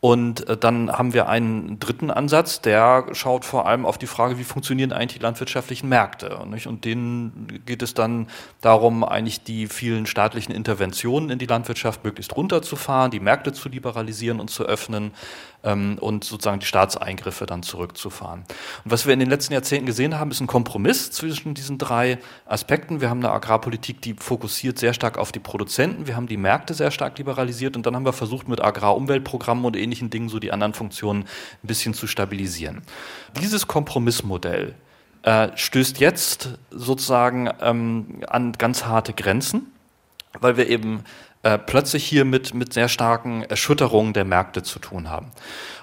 Und äh, dann haben wir einen dritten Ansatz, der schaut vor allem auf die Frage, wie funktionieren eigentlich die landwirtschaftlichen Märkte. Und denen geht es dann darum, eigentlich die vielen staatlichen Interventionen in die Landwirtschaft möglichst runterzufahren, die Märkte zu liberalisieren und zu öffnen ähm, und sozusagen die Staatseingriffe dann zurückzufahren. Und was wir in den letzten Jahrzehnten gesehen haben, ist ein Kompromiss zwischen diesen drei Aspekten. Wir haben eine Agrarpolitik, die fokussiert sehr stark auf die Produzenten. Wir haben die Märkte sehr stark liberalisiert und dann haben wir versucht, mit Agrarumweltprogrammen und ähnlichen Dingen so die anderen Funktionen ein bisschen zu stabilisieren. Dieses Kompromissmodell äh, stößt jetzt sozusagen ähm, an ganz harte Grenzen, weil wir eben äh, plötzlich hier mit, mit sehr starken Erschütterungen der Märkte zu tun haben.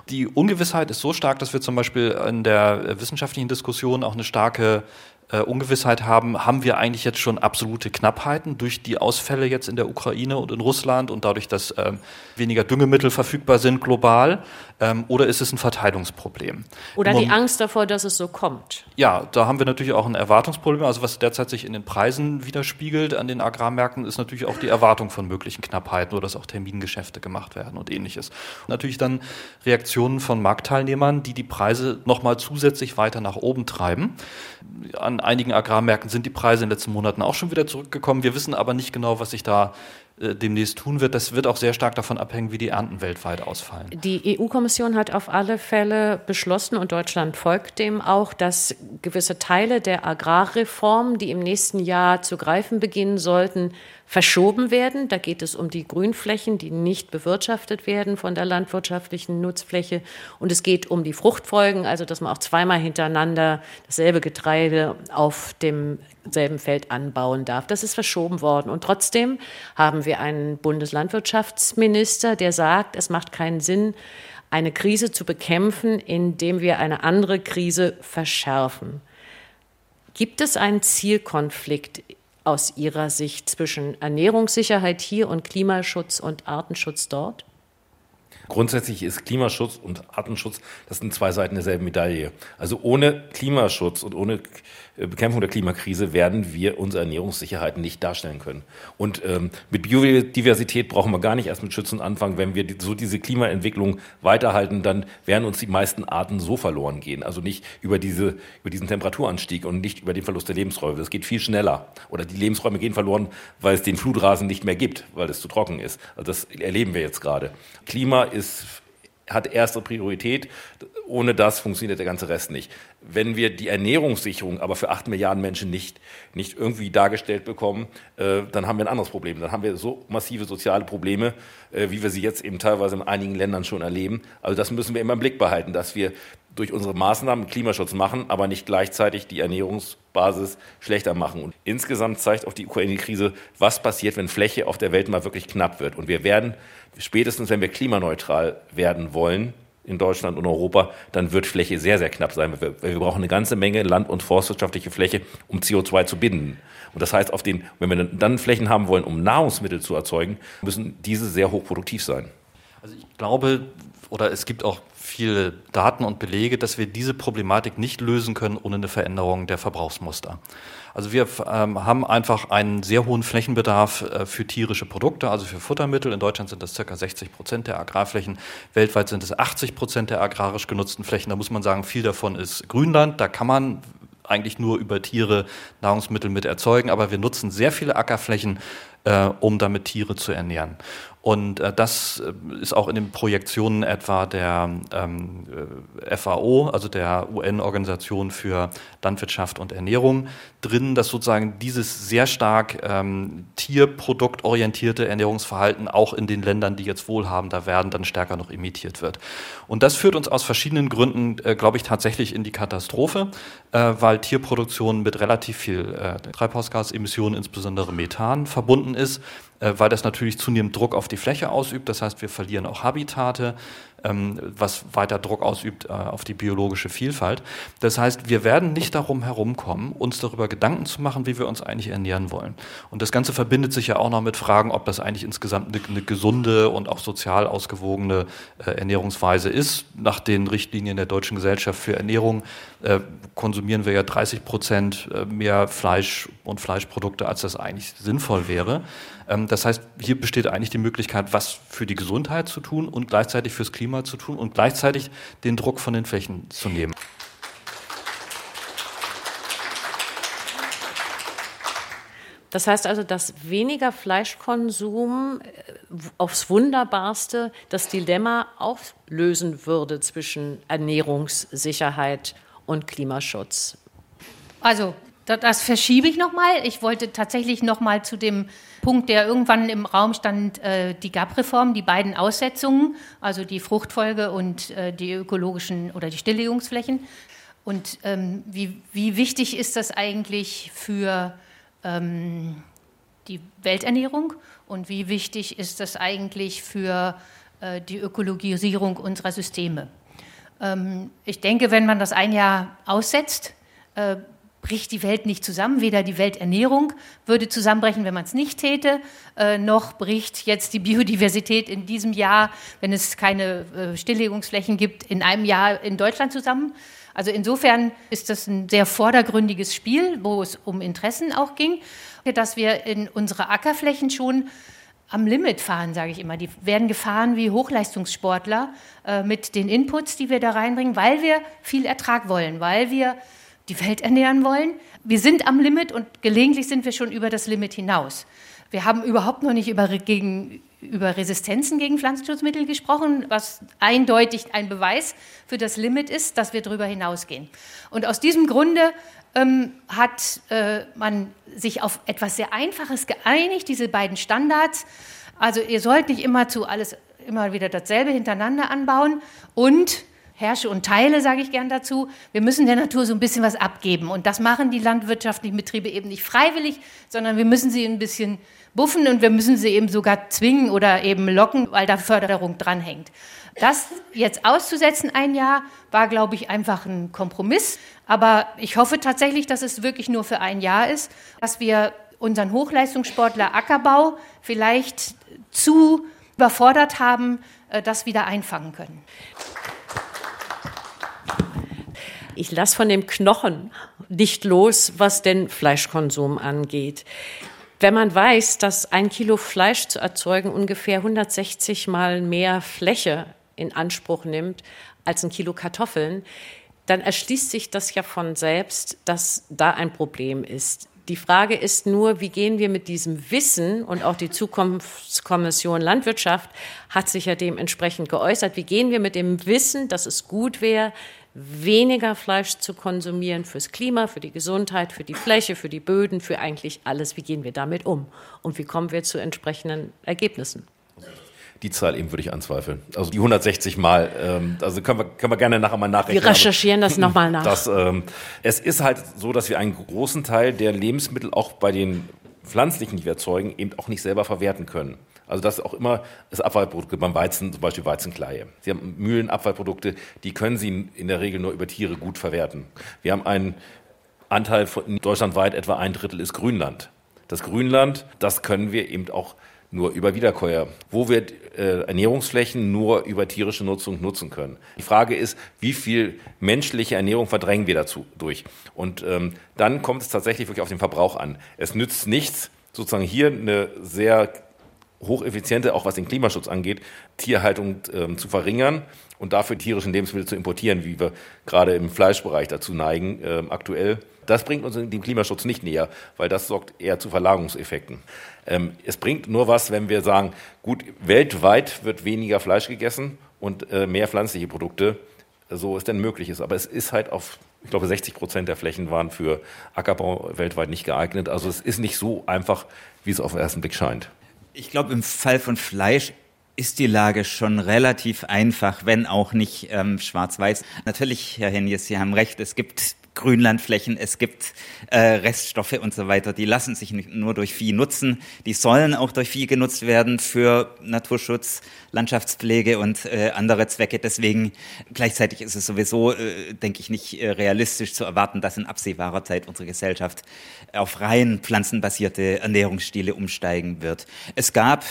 Die Ungewissheit ist so stark, dass wir zum Beispiel in der wissenschaftlichen Diskussion auch eine starke äh, Ungewissheit haben, haben wir eigentlich jetzt schon absolute Knappheiten durch die Ausfälle jetzt in der Ukraine und in Russland und dadurch, dass ähm, weniger Düngemittel verfügbar sind global? Ähm, oder ist es ein Verteilungsproblem? Oder die Angst davor, dass es so kommt? Ja, da haben wir natürlich auch ein Erwartungsproblem. Also was derzeit sich in den Preisen widerspiegelt an den Agrarmärkten, ist natürlich auch die Erwartung von möglichen Knappheiten oder dass auch Termingeschäfte gemacht werden und ähnliches. Und natürlich dann Reaktionen von Marktteilnehmern, die die Preise nochmal zusätzlich weiter nach oben treiben. An einigen Agrarmärkten sind die Preise in den letzten Monaten auch schon wieder zurückgekommen. Wir wissen aber nicht genau, was sich da demnächst tun wird. Das wird auch sehr stark davon abhängen, wie die Ernten weltweit ausfallen. Die EU-Kommission hat auf alle Fälle beschlossen, und Deutschland folgt dem auch, dass gewisse Teile der Agrarreform, die im nächsten Jahr zu greifen beginnen sollten, verschoben werden. Da geht es um die Grünflächen, die nicht bewirtschaftet werden von der landwirtschaftlichen Nutzfläche. Und es geht um die Fruchtfolgen, also dass man auch zweimal hintereinander dasselbe Getreide auf demselben Feld anbauen darf. Das ist verschoben worden. Und trotzdem haben wir einen Bundeslandwirtschaftsminister, der sagt, es macht keinen Sinn, eine Krise zu bekämpfen, indem wir eine andere Krise verschärfen. Gibt es einen Zielkonflikt aus Ihrer Sicht zwischen Ernährungssicherheit hier und Klimaschutz und Artenschutz dort? Grundsätzlich ist Klimaschutz und Artenschutz, das sind zwei Seiten derselben Medaille. Also ohne Klimaschutz und ohne Bekämpfung der Klimakrise werden wir unsere Ernährungssicherheit nicht darstellen können. Und ähm, mit Biodiversität brauchen wir gar nicht erst mit Schützen anfangen. Wenn wir so diese Klimaentwicklung weiterhalten, dann werden uns die meisten Arten so verloren gehen. Also nicht über, diese, über diesen Temperaturanstieg und nicht über den Verlust der Lebensräume. Das geht viel schneller. Oder die Lebensräume gehen verloren, weil es den Flutrasen nicht mehr gibt, weil es zu trocken ist. Also das erleben wir jetzt gerade. Klima ist hat erste Priorität. Ohne das funktioniert der ganze Rest nicht. Wenn wir die Ernährungssicherung aber für acht Milliarden Menschen nicht, nicht irgendwie dargestellt bekommen, äh, dann haben wir ein anderes Problem. Dann haben wir so massive soziale Probleme, äh, wie wir sie jetzt eben teilweise in einigen Ländern schon erleben. Also das müssen wir immer im Blick behalten, dass wir durch unsere Maßnahmen Klimaschutz machen, aber nicht gleichzeitig die Ernährungsbasis schlechter machen. Und insgesamt zeigt auch die Ukraine-Krise, was passiert, wenn Fläche auf der Welt mal wirklich knapp wird. Und wir werden spätestens, wenn wir klimaneutral werden wollen, in Deutschland und Europa, dann wird Fläche sehr, sehr knapp sein. Weil wir, brauchen eine ganze Menge land- und forstwirtschaftliche Fläche, um CO2 zu binden. Und das heißt, auf den, wenn wir dann Flächen haben wollen, um Nahrungsmittel zu erzeugen, müssen diese sehr hochproduktiv sein. Also ich glaube, oder es gibt auch viele Daten und Belege, dass wir diese Problematik nicht lösen können ohne eine Veränderung der Verbrauchsmuster. Also wir ähm, haben einfach einen sehr hohen Flächenbedarf äh, für tierische Produkte, also für Futtermittel. In Deutschland sind das circa 60 Prozent der Agrarflächen. Weltweit sind es 80 Prozent der agrarisch genutzten Flächen. Da muss man sagen, viel davon ist Grünland. Da kann man eigentlich nur über Tiere Nahrungsmittel mit erzeugen, aber wir nutzen sehr viele Ackerflächen, äh, um damit Tiere zu ernähren. Und äh, das äh, ist auch in den Projektionen etwa der ähm, äh, FAO, also der UN-Organisation für Landwirtschaft und Ernährung, drin, dass sozusagen dieses sehr stark ähm, tierproduktorientierte Ernährungsverhalten auch in den Ländern, die jetzt wohlhabender werden, dann stärker noch imitiert wird. Und das führt uns aus verschiedenen Gründen, äh, glaube ich, tatsächlich in die Katastrophe, äh, weil Tierproduktion mit relativ viel äh, Treibhausgasemissionen, insbesondere Methan, verbunden ist weil das natürlich zunehmend Druck auf die Fläche ausübt. Das heißt, wir verlieren auch Habitate, ähm, was weiter Druck ausübt äh, auf die biologische Vielfalt. Das heißt, wir werden nicht darum herumkommen, uns darüber Gedanken zu machen, wie wir uns eigentlich ernähren wollen. Und das Ganze verbindet sich ja auch noch mit Fragen, ob das eigentlich insgesamt eine, eine gesunde und auch sozial ausgewogene äh, Ernährungsweise ist. Nach den Richtlinien der Deutschen Gesellschaft für Ernährung äh, konsumieren wir ja 30 Prozent äh, mehr Fleisch und Fleischprodukte, als das eigentlich sinnvoll wäre. Ähm, das heißt, hier besteht eigentlich die Möglichkeit, was für die Gesundheit zu tun und gleichzeitig fürs Klima zu tun und gleichzeitig den Druck von den Flächen zu nehmen. Das heißt also, dass weniger Fleischkonsum äh, aufs Wunderbarste das Dilemma auflösen würde zwischen Ernährungssicherheit und Klimaschutz. Also das verschiebe ich nochmal. Ich wollte tatsächlich nochmal zu dem Punkt, der irgendwann im Raum stand, äh, die GAP-Reform, die beiden Aussetzungen, also die Fruchtfolge und äh, die ökologischen oder die Stilllegungsflächen. Und ähm, wie, wie wichtig ist das eigentlich für ähm, die Welternährung und wie wichtig ist das eigentlich für äh, die Ökologisierung unserer Systeme? Ähm, ich denke, wenn man das ein Jahr aussetzt, äh, bricht die Welt nicht zusammen. Weder die Welternährung würde zusammenbrechen, wenn man es nicht täte, äh, noch bricht jetzt die Biodiversität in diesem Jahr, wenn es keine äh, Stilllegungsflächen gibt, in einem Jahr in Deutschland zusammen. Also insofern ist das ein sehr vordergründiges Spiel, wo es um Interessen auch ging, dass wir in unsere Ackerflächen schon am Limit fahren, sage ich immer. Die werden gefahren wie Hochleistungssportler äh, mit den Inputs, die wir da reinbringen, weil wir viel Ertrag wollen, weil wir die Welt ernähren wollen. Wir sind am Limit und gelegentlich sind wir schon über das Limit hinaus. Wir haben überhaupt noch nicht über, gegen, über Resistenzen gegen Pflanzenschutzmittel gesprochen, was eindeutig ein Beweis für das Limit ist, dass wir darüber hinausgehen. Und aus diesem Grunde ähm, hat äh, man sich auf etwas sehr Einfaches geeinigt, diese beiden Standards. Also ihr sollt nicht immer zu alles immer wieder dasselbe hintereinander anbauen und herrsche und teile, sage ich gern dazu. Wir müssen der Natur so ein bisschen was abgeben. Und das machen die landwirtschaftlichen Betriebe eben nicht freiwillig, sondern wir müssen sie ein bisschen buffen und wir müssen sie eben sogar zwingen oder eben locken, weil da Förderung dranhängt. Das jetzt auszusetzen ein Jahr war, glaube ich, einfach ein Kompromiss. Aber ich hoffe tatsächlich, dass es wirklich nur für ein Jahr ist, dass wir unseren Hochleistungssportler Ackerbau vielleicht zu überfordert haben, äh, das wieder einfangen können. Ich lasse von dem Knochen nicht los, was den Fleischkonsum angeht. Wenn man weiß, dass ein Kilo Fleisch zu erzeugen ungefähr 160 mal mehr Fläche in Anspruch nimmt als ein Kilo Kartoffeln, dann erschließt sich das ja von selbst, dass da ein Problem ist. Die Frage ist nur, wie gehen wir mit diesem Wissen und auch die Zukunftskommission Landwirtschaft hat sich ja dementsprechend geäußert, wie gehen wir mit dem Wissen, dass es gut wäre, weniger Fleisch zu konsumieren fürs Klima, für die Gesundheit, für die Fläche, für die Böden, für eigentlich alles. Wie gehen wir damit um? Und wie kommen wir zu entsprechenden Ergebnissen? Die Zahl eben würde ich anzweifeln. Also die 160 Mal, ähm, also können wir, können wir gerne nachher mal nachrechnen. Wir recherchieren das nochmal nach. Das, ähm, es ist halt so, dass wir einen großen Teil der Lebensmittel auch bei den pflanzlichen, die wir erzeugen, eben auch nicht selber verwerten können. Also das ist auch immer das Abfallprodukte beim Weizen, zum Beispiel Weizenkleie. Sie haben Mühlenabfallprodukte, die können Sie in der Regel nur über Tiere gut verwerten. Wir haben einen Anteil von deutschlandweit etwa ein Drittel ist Grünland. Das Grünland, das können wir eben auch nur über Wiederkäuer, wo wir äh, Ernährungsflächen nur über tierische Nutzung nutzen können. Die Frage ist, wie viel menschliche Ernährung verdrängen wir dazu durch? Und ähm, dann kommt es tatsächlich wirklich auf den Verbrauch an. Es nützt nichts, sozusagen hier eine sehr hocheffiziente, auch was den Klimaschutz angeht, Tierhaltung ähm, zu verringern und dafür tierischen Lebensmittel zu importieren, wie wir gerade im Fleischbereich dazu neigen ähm, aktuell. Das bringt uns den Klimaschutz nicht näher, weil das sorgt eher zu Verlagerungseffekten. Ähm, es bringt nur was, wenn wir sagen, gut, weltweit wird weniger Fleisch gegessen und äh, mehr pflanzliche Produkte, so es denn möglich ist. Aber es ist halt auf, ich glaube, 60 Prozent der Flächen waren für Ackerbau weltweit nicht geeignet. Also es ist nicht so einfach, wie es auf den ersten Blick scheint. Ich glaube, im Fall von Fleisch ist die Lage schon relativ einfach, wenn auch nicht ähm, schwarz-weiß. Natürlich, Herr Hennies, Sie haben recht, es gibt Grünlandflächen, es gibt äh, Reststoffe und so weiter. Die lassen sich nicht nur durch Vieh nutzen, die sollen auch durch Vieh genutzt werden für Naturschutz, Landschaftspflege und äh, andere Zwecke. Deswegen gleichzeitig ist es sowieso, äh, denke ich, nicht äh, realistisch zu erwarten, dass in absehbarer Zeit unsere Gesellschaft auf rein pflanzenbasierte Ernährungsstile umsteigen wird. Es gab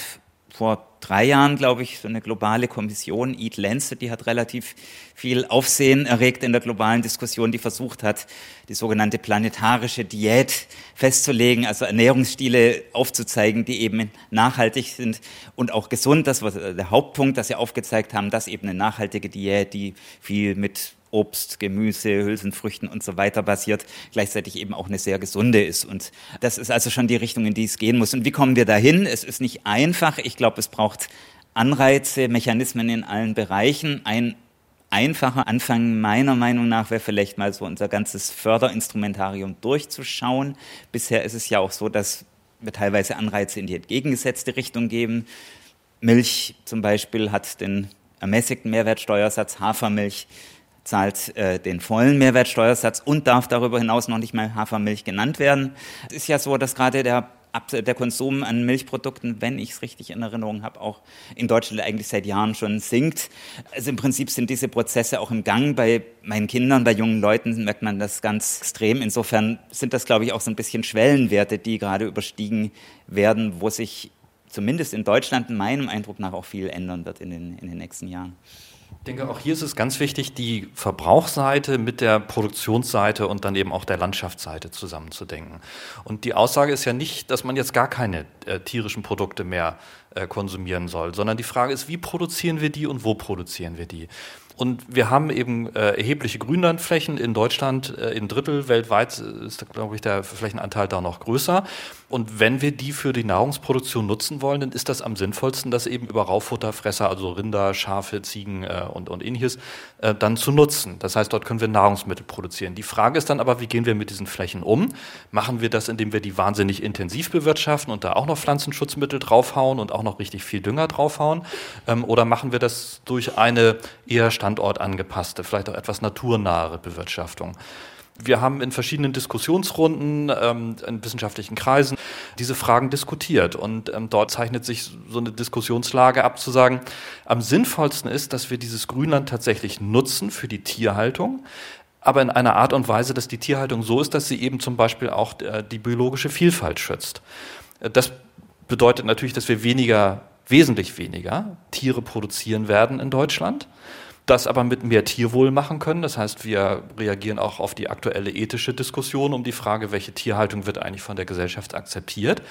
vor drei Jahren, glaube ich, so eine globale Kommission, Eat Lancet, die hat relativ viel Aufsehen erregt in der globalen Diskussion, die versucht hat, die sogenannte planetarische Diät festzulegen, also Ernährungsstile aufzuzeigen, die eben nachhaltig sind und auch gesund. Das war der Hauptpunkt, dass sie aufgezeigt haben, dass eben eine nachhaltige Diät, die viel mit Obst, Gemüse, Hülsenfrüchten und so weiter basiert, gleichzeitig eben auch eine sehr gesunde ist. Und das ist also schon die Richtung, in die es gehen muss. Und wie kommen wir dahin? Es ist nicht einfach. Ich glaube, es braucht Anreize, Mechanismen in allen Bereichen. Ein einfacher Anfang meiner Meinung nach wäre vielleicht mal so unser ganzes Förderinstrumentarium durchzuschauen. Bisher ist es ja auch so, dass wir teilweise Anreize in die entgegengesetzte Richtung geben. Milch zum Beispiel hat den ermäßigten Mehrwertsteuersatz, Hafermilch zahlt äh, den vollen Mehrwertsteuersatz und darf darüber hinaus noch nicht mal Hafermilch genannt werden. Es ist ja so, dass gerade der der Konsum an Milchprodukten, wenn ich es richtig in Erinnerung habe, auch in Deutschland eigentlich seit Jahren schon sinkt. Also im Prinzip sind diese Prozesse auch im Gang. Bei meinen Kindern, bei jungen Leuten merkt man das ganz extrem. Insofern sind das, glaube ich, auch so ein bisschen Schwellenwerte, die gerade überstiegen werden, wo sich zumindest in Deutschland meinem Eindruck nach auch viel ändern wird in den, in den nächsten Jahren. Ich denke, auch hier ist es ganz wichtig, die Verbrauchsseite mit der Produktionsseite und dann eben auch der Landschaftsseite zusammenzudenken. Und die Aussage ist ja nicht, dass man jetzt gar keine äh, tierischen Produkte mehr äh, konsumieren soll, sondern die Frage ist, wie produzieren wir die und wo produzieren wir die? Und wir haben eben äh, erhebliche Grünlandflächen in Deutschland, äh, in Drittel, weltweit ist, glaube ich, der Flächenanteil da noch größer. Und wenn wir die für die Nahrungsproduktion nutzen wollen, dann ist das am sinnvollsten, das eben über Rauffutterfresser, also Rinder, Schafe, Ziegen äh, und, und ähnliches, äh, dann zu nutzen. Das heißt, dort können wir Nahrungsmittel produzieren. Die Frage ist dann aber, wie gehen wir mit diesen Flächen um? Machen wir das, indem wir die wahnsinnig intensiv bewirtschaften und da auch noch Pflanzenschutzmittel draufhauen und auch noch richtig viel Dünger draufhauen? Ähm, oder machen wir das durch eine eher standortangepasste, vielleicht auch etwas naturnahe Bewirtschaftung. Wir haben in verschiedenen Diskussionsrunden ähm, in wissenschaftlichen Kreisen diese Fragen diskutiert. Und ähm, dort zeichnet sich so eine Diskussionslage ab, zu sagen, am sinnvollsten ist, dass wir dieses Grünland tatsächlich nutzen für die Tierhaltung, aber in einer Art und Weise, dass die Tierhaltung so ist, dass sie eben zum Beispiel auch äh, die biologische Vielfalt schützt. Das bedeutet natürlich, dass wir weniger, wesentlich weniger Tiere produzieren werden in Deutschland das aber mit mehr Tierwohl machen können. Das heißt, wir reagieren auch auf die aktuelle ethische Diskussion um die Frage, welche Tierhaltung wird eigentlich von der Gesellschaft akzeptiert.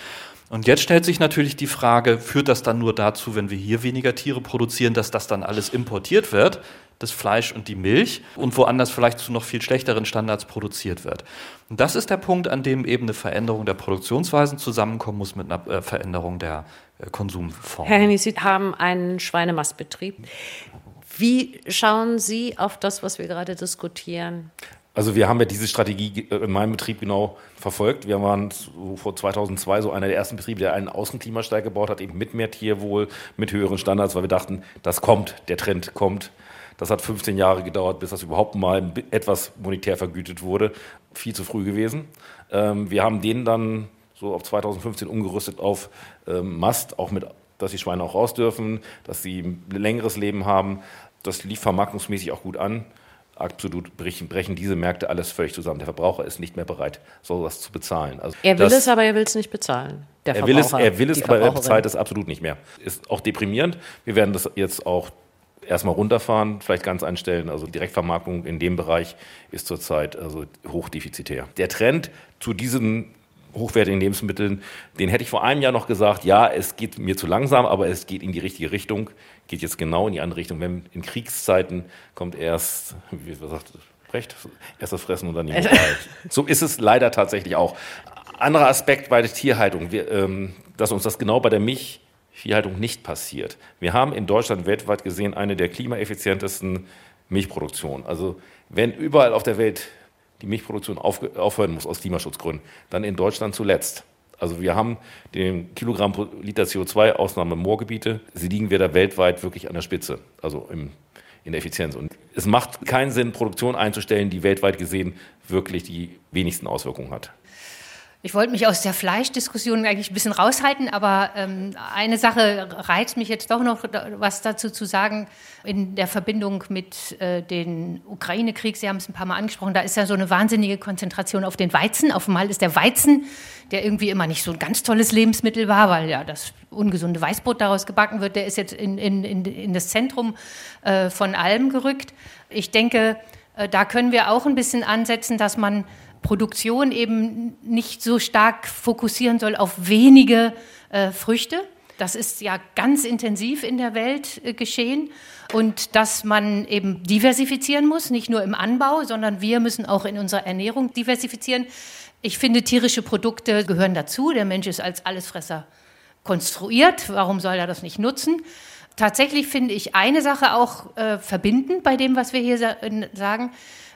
Und jetzt stellt sich natürlich die Frage, führt das dann nur dazu, wenn wir hier weniger Tiere produzieren, dass das dann alles importiert wird, das Fleisch und die Milch, und woanders vielleicht zu noch viel schlechteren Standards produziert wird. Und das ist der Punkt, an dem eben eine Veränderung der Produktionsweisen zusammenkommen muss mit einer äh, Veränderung der äh, Konsumform. Herr Hennig, Sie haben einen Schweinemastbetrieb. Wie schauen Sie auf das, was wir gerade diskutieren? Also wir haben ja diese Strategie äh, in meinem Betrieb genau verfolgt. Wir waren vor 2002 so einer der ersten Betriebe, der einen Außenklimasteig gebaut hat, eben mit mehr Tierwohl, mit höheren Standards, weil wir dachten, das kommt, der Trend kommt. Das hat 15 Jahre gedauert, bis das überhaupt mal etwas monetär vergütet wurde. Viel zu früh gewesen. Ähm, wir haben den dann so auf 2015 umgerüstet auf ähm, Mast, auch mit, dass die Schweine auch raus dürfen, dass sie ein längeres Leben haben, das lief vermarktungsmäßig auch gut an. Absolut brechen, brechen diese Märkte alles völlig zusammen. Der Verbraucher ist nicht mehr bereit, sowas zu bezahlen. Also er will das, es, aber er will es nicht bezahlen. er will es, er will es aber er bezahlt es absolut nicht mehr. Ist auch deprimierend. Wir werden das jetzt auch erstmal runterfahren, vielleicht ganz einstellen. Also Direktvermarktung in dem Bereich ist zurzeit also hochdefizitär. Der Trend zu diesen hochwertigen Lebensmitteln, den hätte ich vor einem Jahr noch gesagt, ja, es geht mir zu langsam, aber es geht in die richtige Richtung, geht jetzt genau in die andere Richtung. Wenn in Kriegszeiten kommt erst, wie sagt Brecht, erst das Fressen und dann die Moral. so ist es leider tatsächlich auch. Anderer Aspekt bei der Tierhaltung, wir, ähm, dass uns das genau bei der Milchviehhaltung nicht passiert. Wir haben in Deutschland weltweit gesehen eine der klimaeffizientesten Milchproduktionen. Also wenn überall auf der Welt die Milchproduktion aufhören muss aus Klimaschutzgründen, dann in Deutschland zuletzt. Also wir haben den Kilogramm pro Liter CO2 Ausnahme Moorgebiete. Sie liegen wir da weltweit wirklich an der Spitze. Also im, in der Effizienz. Und es macht keinen Sinn, Produktion einzustellen, die weltweit gesehen wirklich die wenigsten Auswirkungen hat. Ich wollte mich aus der Fleischdiskussion eigentlich ein bisschen raushalten, aber ähm, eine Sache reizt mich jetzt doch noch, was dazu zu sagen, in der Verbindung mit äh, dem Ukraine-Krieg. Sie haben es ein paar Mal angesprochen, da ist ja so eine wahnsinnige Konzentration auf den Weizen. Auf einmal ist der Weizen, der irgendwie immer nicht so ein ganz tolles Lebensmittel war, weil ja das ungesunde Weißbrot daraus gebacken wird, der ist jetzt in, in, in, in das Zentrum äh, von allem gerückt. Ich denke, äh, da können wir auch ein bisschen ansetzen, dass man Produktion eben nicht so stark fokussieren soll auf wenige äh, Früchte. Das ist ja ganz intensiv in der Welt äh, geschehen. Und dass man eben diversifizieren muss, nicht nur im Anbau, sondern wir müssen auch in unserer Ernährung diversifizieren. Ich finde, tierische Produkte gehören dazu. Der Mensch ist als Allesfresser konstruiert. Warum soll er das nicht nutzen? Tatsächlich finde ich eine Sache auch äh, verbindend bei dem, was wir hier sa sagen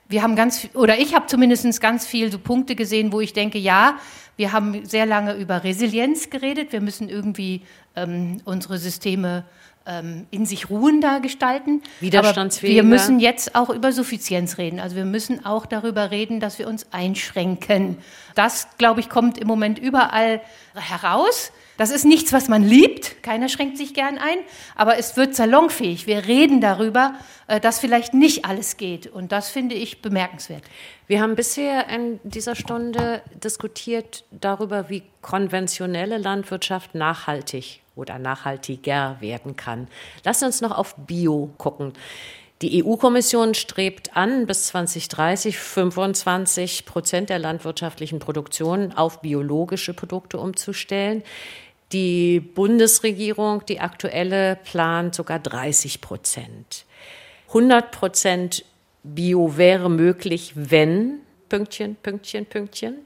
wir haben ganz, oder ich habe zumindest ganz viel so Punkte gesehen, wo ich denke, ja, wir haben sehr lange über Resilienz geredet. Wir müssen irgendwie ähm, unsere Systeme ähm, in sich ruhender gestalten. Widerstandsfähiger. Aber wir müssen jetzt auch über Suffizienz reden. Also wir müssen auch darüber reden, dass wir uns einschränken. Das, glaube ich, kommt im Moment überall heraus. Das ist nichts, was man liebt. Keiner schränkt sich gern ein. Aber es wird salonfähig. Wir reden darüber, äh, dass vielleicht nicht alles geht. Und das finde ich bemerkenswert. Wir haben bisher in dieser Stunde diskutiert darüber, wie konventionelle Landwirtschaft nachhaltig oder nachhaltiger werden kann. Lass uns noch auf Bio gucken. Die EU-Kommission strebt an, bis 2030 25 Prozent der landwirtschaftlichen Produktion auf biologische Produkte umzustellen. Die Bundesregierung, die aktuelle, plant sogar 30 Prozent. 100 Prozent Bio wäre möglich, wenn, Pünktchen, Pünktchen, Pünktchen.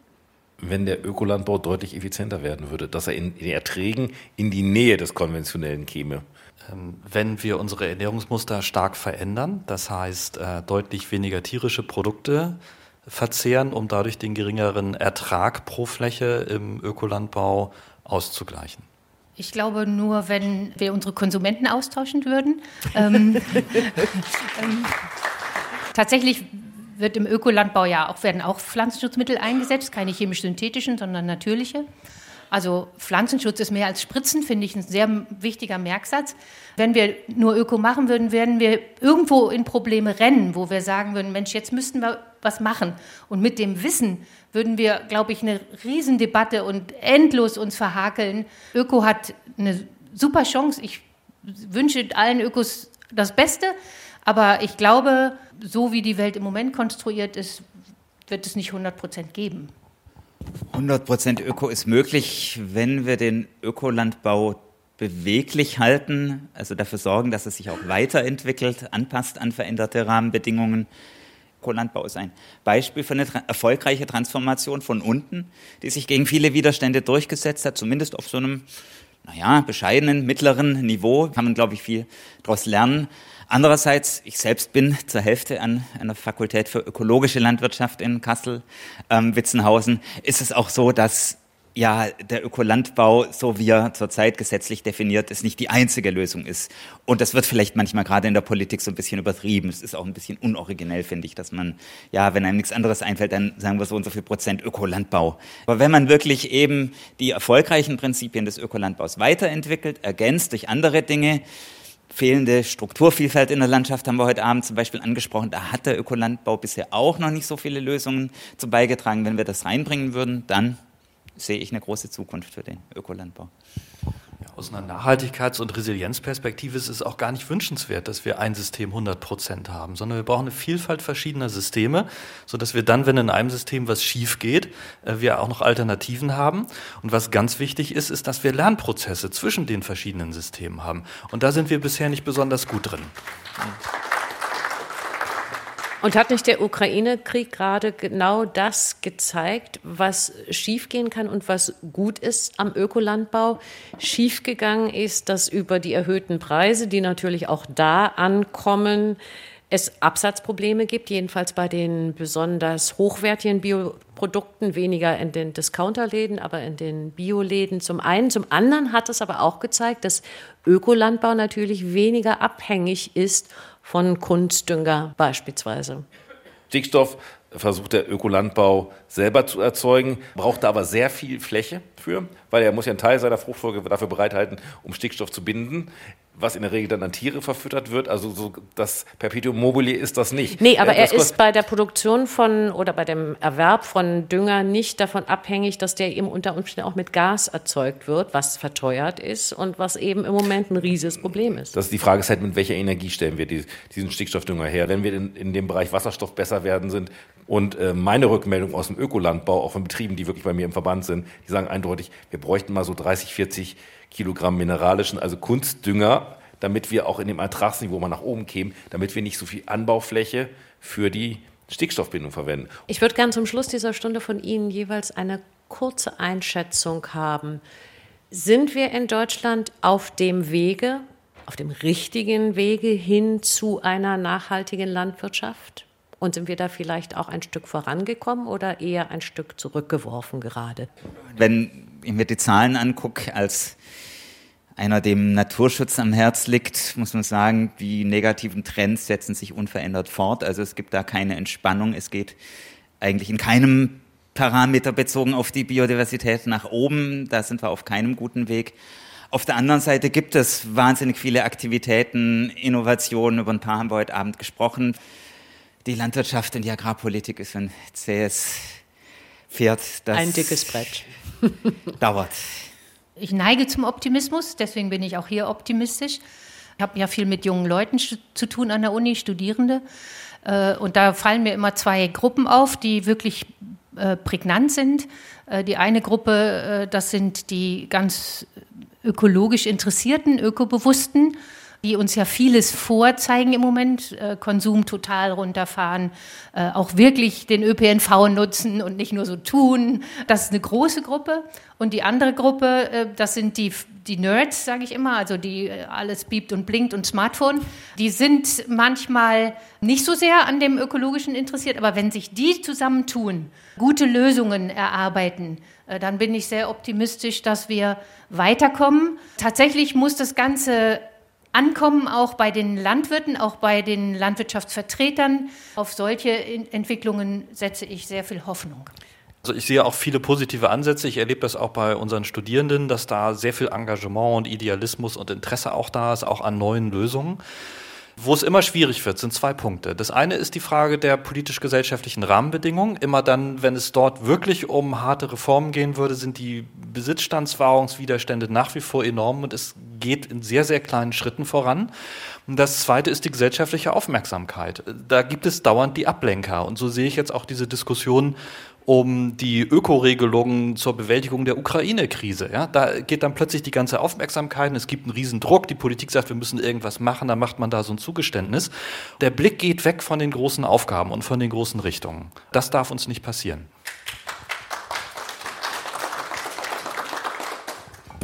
Wenn der Ökolandbau deutlich effizienter werden würde, dass er in den Erträgen in die Nähe des konventionellen käme. Ähm, wenn wir unsere Ernährungsmuster stark verändern, das heißt äh, deutlich weniger tierische Produkte verzehren, um dadurch den geringeren Ertrag pro Fläche im Ökolandbau auszugleichen? Ich glaube nur, wenn wir unsere Konsumenten austauschen würden. ähm, ähm, tatsächlich wird im Ökolandbau ja auch, werden auch Pflanzenschutzmittel eingesetzt, keine chemisch-synthetischen, sondern natürliche. Also Pflanzenschutz ist mehr als Spritzen, finde ich ein sehr wichtiger Merksatz. Wenn wir nur Öko machen würden, werden wir irgendwo in Probleme rennen, wo wir sagen würden, Mensch, jetzt müssten wir was machen. Und mit dem Wissen würden wir, glaube ich, eine Riesendebatte und endlos uns verhakeln. Öko hat eine super Chance. Ich wünsche allen Ökos das Beste, aber ich glaube, so wie die Welt im Moment konstruiert ist, wird es nicht 100 Prozent geben. 100 Prozent Öko ist möglich, wenn wir den Ökolandbau beweglich halten, also dafür sorgen, dass es sich auch weiterentwickelt, anpasst an veränderte Rahmenbedingungen. Ökolandbau ist ein Beispiel für eine erfolgreiche Transformation von unten, die sich gegen viele Widerstände durchgesetzt hat, zumindest auf so einem, naja, bescheidenen, mittleren Niveau. Kann man, glaube ich, viel daraus lernen. Andererseits, ich selbst bin zur Hälfte an einer Fakultät für ökologische Landwirtschaft in Kassel, ähm, Witzenhausen, ist es auch so, dass ja, der Ökolandbau, so wie er zurzeit gesetzlich definiert ist, nicht die einzige Lösung ist. Und das wird vielleicht manchmal gerade in der Politik so ein bisschen übertrieben. Es ist auch ein bisschen unoriginell, finde ich, dass man, ja, wenn einem nichts anderes einfällt, dann sagen wir so und so viel Prozent Ökolandbau. Aber wenn man wirklich eben die erfolgreichen Prinzipien des Ökolandbaus weiterentwickelt, ergänzt durch andere Dinge, fehlende Strukturvielfalt in der Landschaft haben wir heute Abend zum Beispiel angesprochen. Da hat der Ökolandbau bisher auch noch nicht so viele Lösungen zu beigetragen. Wenn wir das reinbringen würden, dann sehe ich eine große Zukunft für den Ökolandbau. Aus einer Nachhaltigkeits- und Resilienzperspektive ist es auch gar nicht wünschenswert, dass wir ein System 100 Prozent haben, sondern wir brauchen eine Vielfalt verschiedener Systeme, sodass wir dann, wenn in einem System was schief geht, äh, wir auch noch Alternativen haben. Und was ganz wichtig ist, ist, dass wir Lernprozesse zwischen den verschiedenen Systemen haben. Und da sind wir bisher nicht besonders gut drin. Und hat nicht der Ukraine-Krieg gerade genau das gezeigt, was schiefgehen kann und was gut ist am Ökolandbau? Schiefgegangen ist, dass über die erhöhten Preise, die natürlich auch da ankommen, es Absatzprobleme gibt, jedenfalls bei den besonders hochwertigen Bioprodukten, weniger in den Discounterläden, aber in den Bioläden zum einen. Zum anderen hat es aber auch gezeigt, dass Ökolandbau natürlich weniger abhängig ist von Kunstdünger beispielsweise. Stickstoff versucht der Ökolandbau selber zu erzeugen, braucht da aber sehr viel Fläche für, weil er muss ja einen Teil seiner Fruchtfolge dafür bereithalten, um Stickstoff zu binden was in der Regel dann an Tiere verfüttert wird. Also so das Perpetuum mobile ist das nicht. Nee, aber äh, er ist bei der Produktion von oder bei dem Erwerb von Dünger nicht davon abhängig, dass der eben unter Umständen auch mit Gas erzeugt wird, was verteuert ist und was eben im Moment ein riesiges Problem ist. Das ist die Frage ist halt, mit welcher Energie stellen wir die, diesen Stickstoffdünger her? Wenn wir in, in dem Bereich Wasserstoff besser werden sind und äh, meine Rückmeldung aus dem Ökolandbau, auch von Betrieben, die wirklich bei mir im Verband sind, die sagen eindeutig, wir bräuchten mal so 30, 40 Kilogramm mineralischen, also Kunstdünger, damit wir auch in dem Ertragsniveau mal nach oben kämen, damit wir nicht so viel Anbaufläche für die Stickstoffbindung verwenden. Ich würde gerne zum Schluss dieser Stunde von Ihnen jeweils eine kurze Einschätzung haben. Sind wir in Deutschland auf dem Wege, auf dem richtigen Wege hin zu einer nachhaltigen Landwirtschaft? Und sind wir da vielleicht auch ein Stück vorangekommen oder eher ein Stück zurückgeworfen gerade? Wenn ich mir die Zahlen angucke, als einer dem Naturschutz am Herz liegt, muss man sagen, die negativen Trends setzen sich unverändert fort. Also es gibt da keine Entspannung. Es geht eigentlich in keinem Parameter bezogen auf die Biodiversität nach oben. Da sind wir auf keinem guten Weg. Auf der anderen Seite gibt es wahnsinnig viele Aktivitäten, Innovationen. Über ein paar haben wir heute Abend gesprochen. Die Landwirtschaft und die Agrarpolitik ist ein zähes Pferd. Das ein dickes Brett. dauert. Ich neige zum Optimismus, deswegen bin ich auch hier optimistisch. Ich habe ja viel mit jungen Leuten zu tun an der Uni, Studierende. Äh, und da fallen mir immer zwei Gruppen auf, die wirklich äh, prägnant sind. Äh, die eine Gruppe, das sind die ganz ökologisch Interessierten, Ökobewussten die uns ja vieles vorzeigen im Moment, äh, Konsum total runterfahren, äh, auch wirklich den ÖPNV nutzen und nicht nur so tun. Das ist eine große Gruppe. Und die andere Gruppe, äh, das sind die, die Nerds, sage ich immer, also die äh, alles biebt und blinkt und Smartphone. Die sind manchmal nicht so sehr an dem Ökologischen interessiert, aber wenn sich die zusammentun, gute Lösungen erarbeiten, äh, dann bin ich sehr optimistisch, dass wir weiterkommen. Tatsächlich muss das Ganze ankommen, auch bei den Landwirten, auch bei den Landwirtschaftsvertretern. Auf solche Entwicklungen setze ich sehr viel Hoffnung. Also ich sehe auch viele positive Ansätze. Ich erlebe das auch bei unseren Studierenden, dass da sehr viel Engagement und Idealismus und Interesse auch da ist, auch an neuen Lösungen. Wo es immer schwierig wird, sind zwei Punkte. Das eine ist die Frage der politisch-gesellschaftlichen Rahmenbedingungen. Immer dann, wenn es dort wirklich um harte Reformen gehen würde, sind die Besitzstandswahrungswiderstände nach wie vor enorm und es geht in sehr, sehr kleinen Schritten voran. Und das zweite ist die gesellschaftliche Aufmerksamkeit. Da gibt es dauernd die Ablenker. Und so sehe ich jetzt auch diese Diskussion um die Ökoregelungen zur Bewältigung der Ukraine-Krise. Ja, da geht dann plötzlich die ganze Aufmerksamkeit es gibt einen Riesendruck. Die Politik sagt, wir müssen irgendwas machen, dann macht man da so ein Zugeständnis. Der Blick geht weg von den großen Aufgaben und von den großen Richtungen. Das darf uns nicht passieren.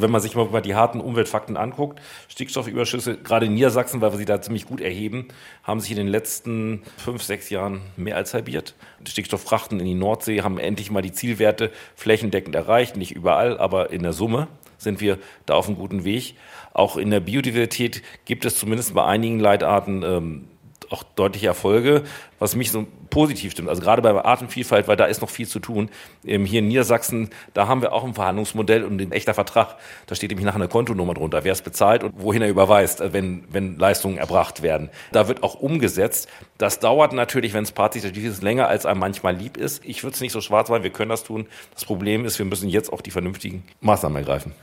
Wenn man sich mal die harten Umweltfakten anguckt, Stickstoffüberschüsse, gerade in Niedersachsen, weil wir sie da ziemlich gut erheben, haben sich in den letzten fünf, sechs Jahren mehr als halbiert. Die Stickstofffrachten in die Nordsee haben endlich mal die Zielwerte flächendeckend erreicht, nicht überall, aber in der Summe sind wir da auf einem guten Weg. Auch in der Biodiversität gibt es zumindest bei einigen Leitarten ähm, auch deutliche Erfolge, was mich so positiv stimmt. Also gerade bei Artenvielfalt, weil da ist noch viel zu tun. Ähm, hier in Niedersachsen, da haben wir auch ein Verhandlungsmodell und ein echter Vertrag. Da steht nämlich nach einer Kontonummer drunter, wer es bezahlt und wohin er überweist, äh, wenn, wenn Leistungen erbracht werden. Da wird auch umgesetzt. Das dauert natürlich, wenn es partizipativ ist, länger, als einem manchmal lieb ist. Ich würde es nicht so schwarz machen, wir können das tun. Das Problem ist, wir müssen jetzt auch die vernünftigen Maßnahmen ergreifen.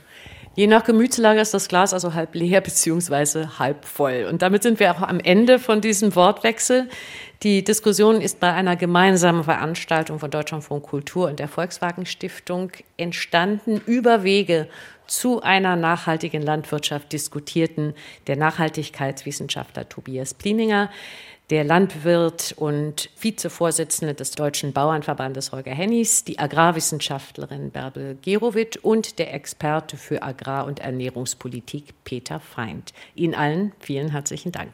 Je nach Gemütslage ist das Glas also halb leer beziehungsweise halb voll. Und damit sind wir auch am Ende von diesem Wortwechsel. Die Diskussion ist bei einer gemeinsamen Veranstaltung von Deutschlandfunk Kultur und der Volkswagen Stiftung entstanden. Über Wege zu einer nachhaltigen Landwirtschaft diskutierten der Nachhaltigkeitswissenschaftler Tobias Plininger, der Landwirt und Vizevorsitzende des Deutschen Bauernverbandes Holger Hennies, die Agrarwissenschaftlerin Bärbel Gerowit und der Experte für Agrar- und Ernährungspolitik Peter Feind. Ihnen allen vielen herzlichen Dank.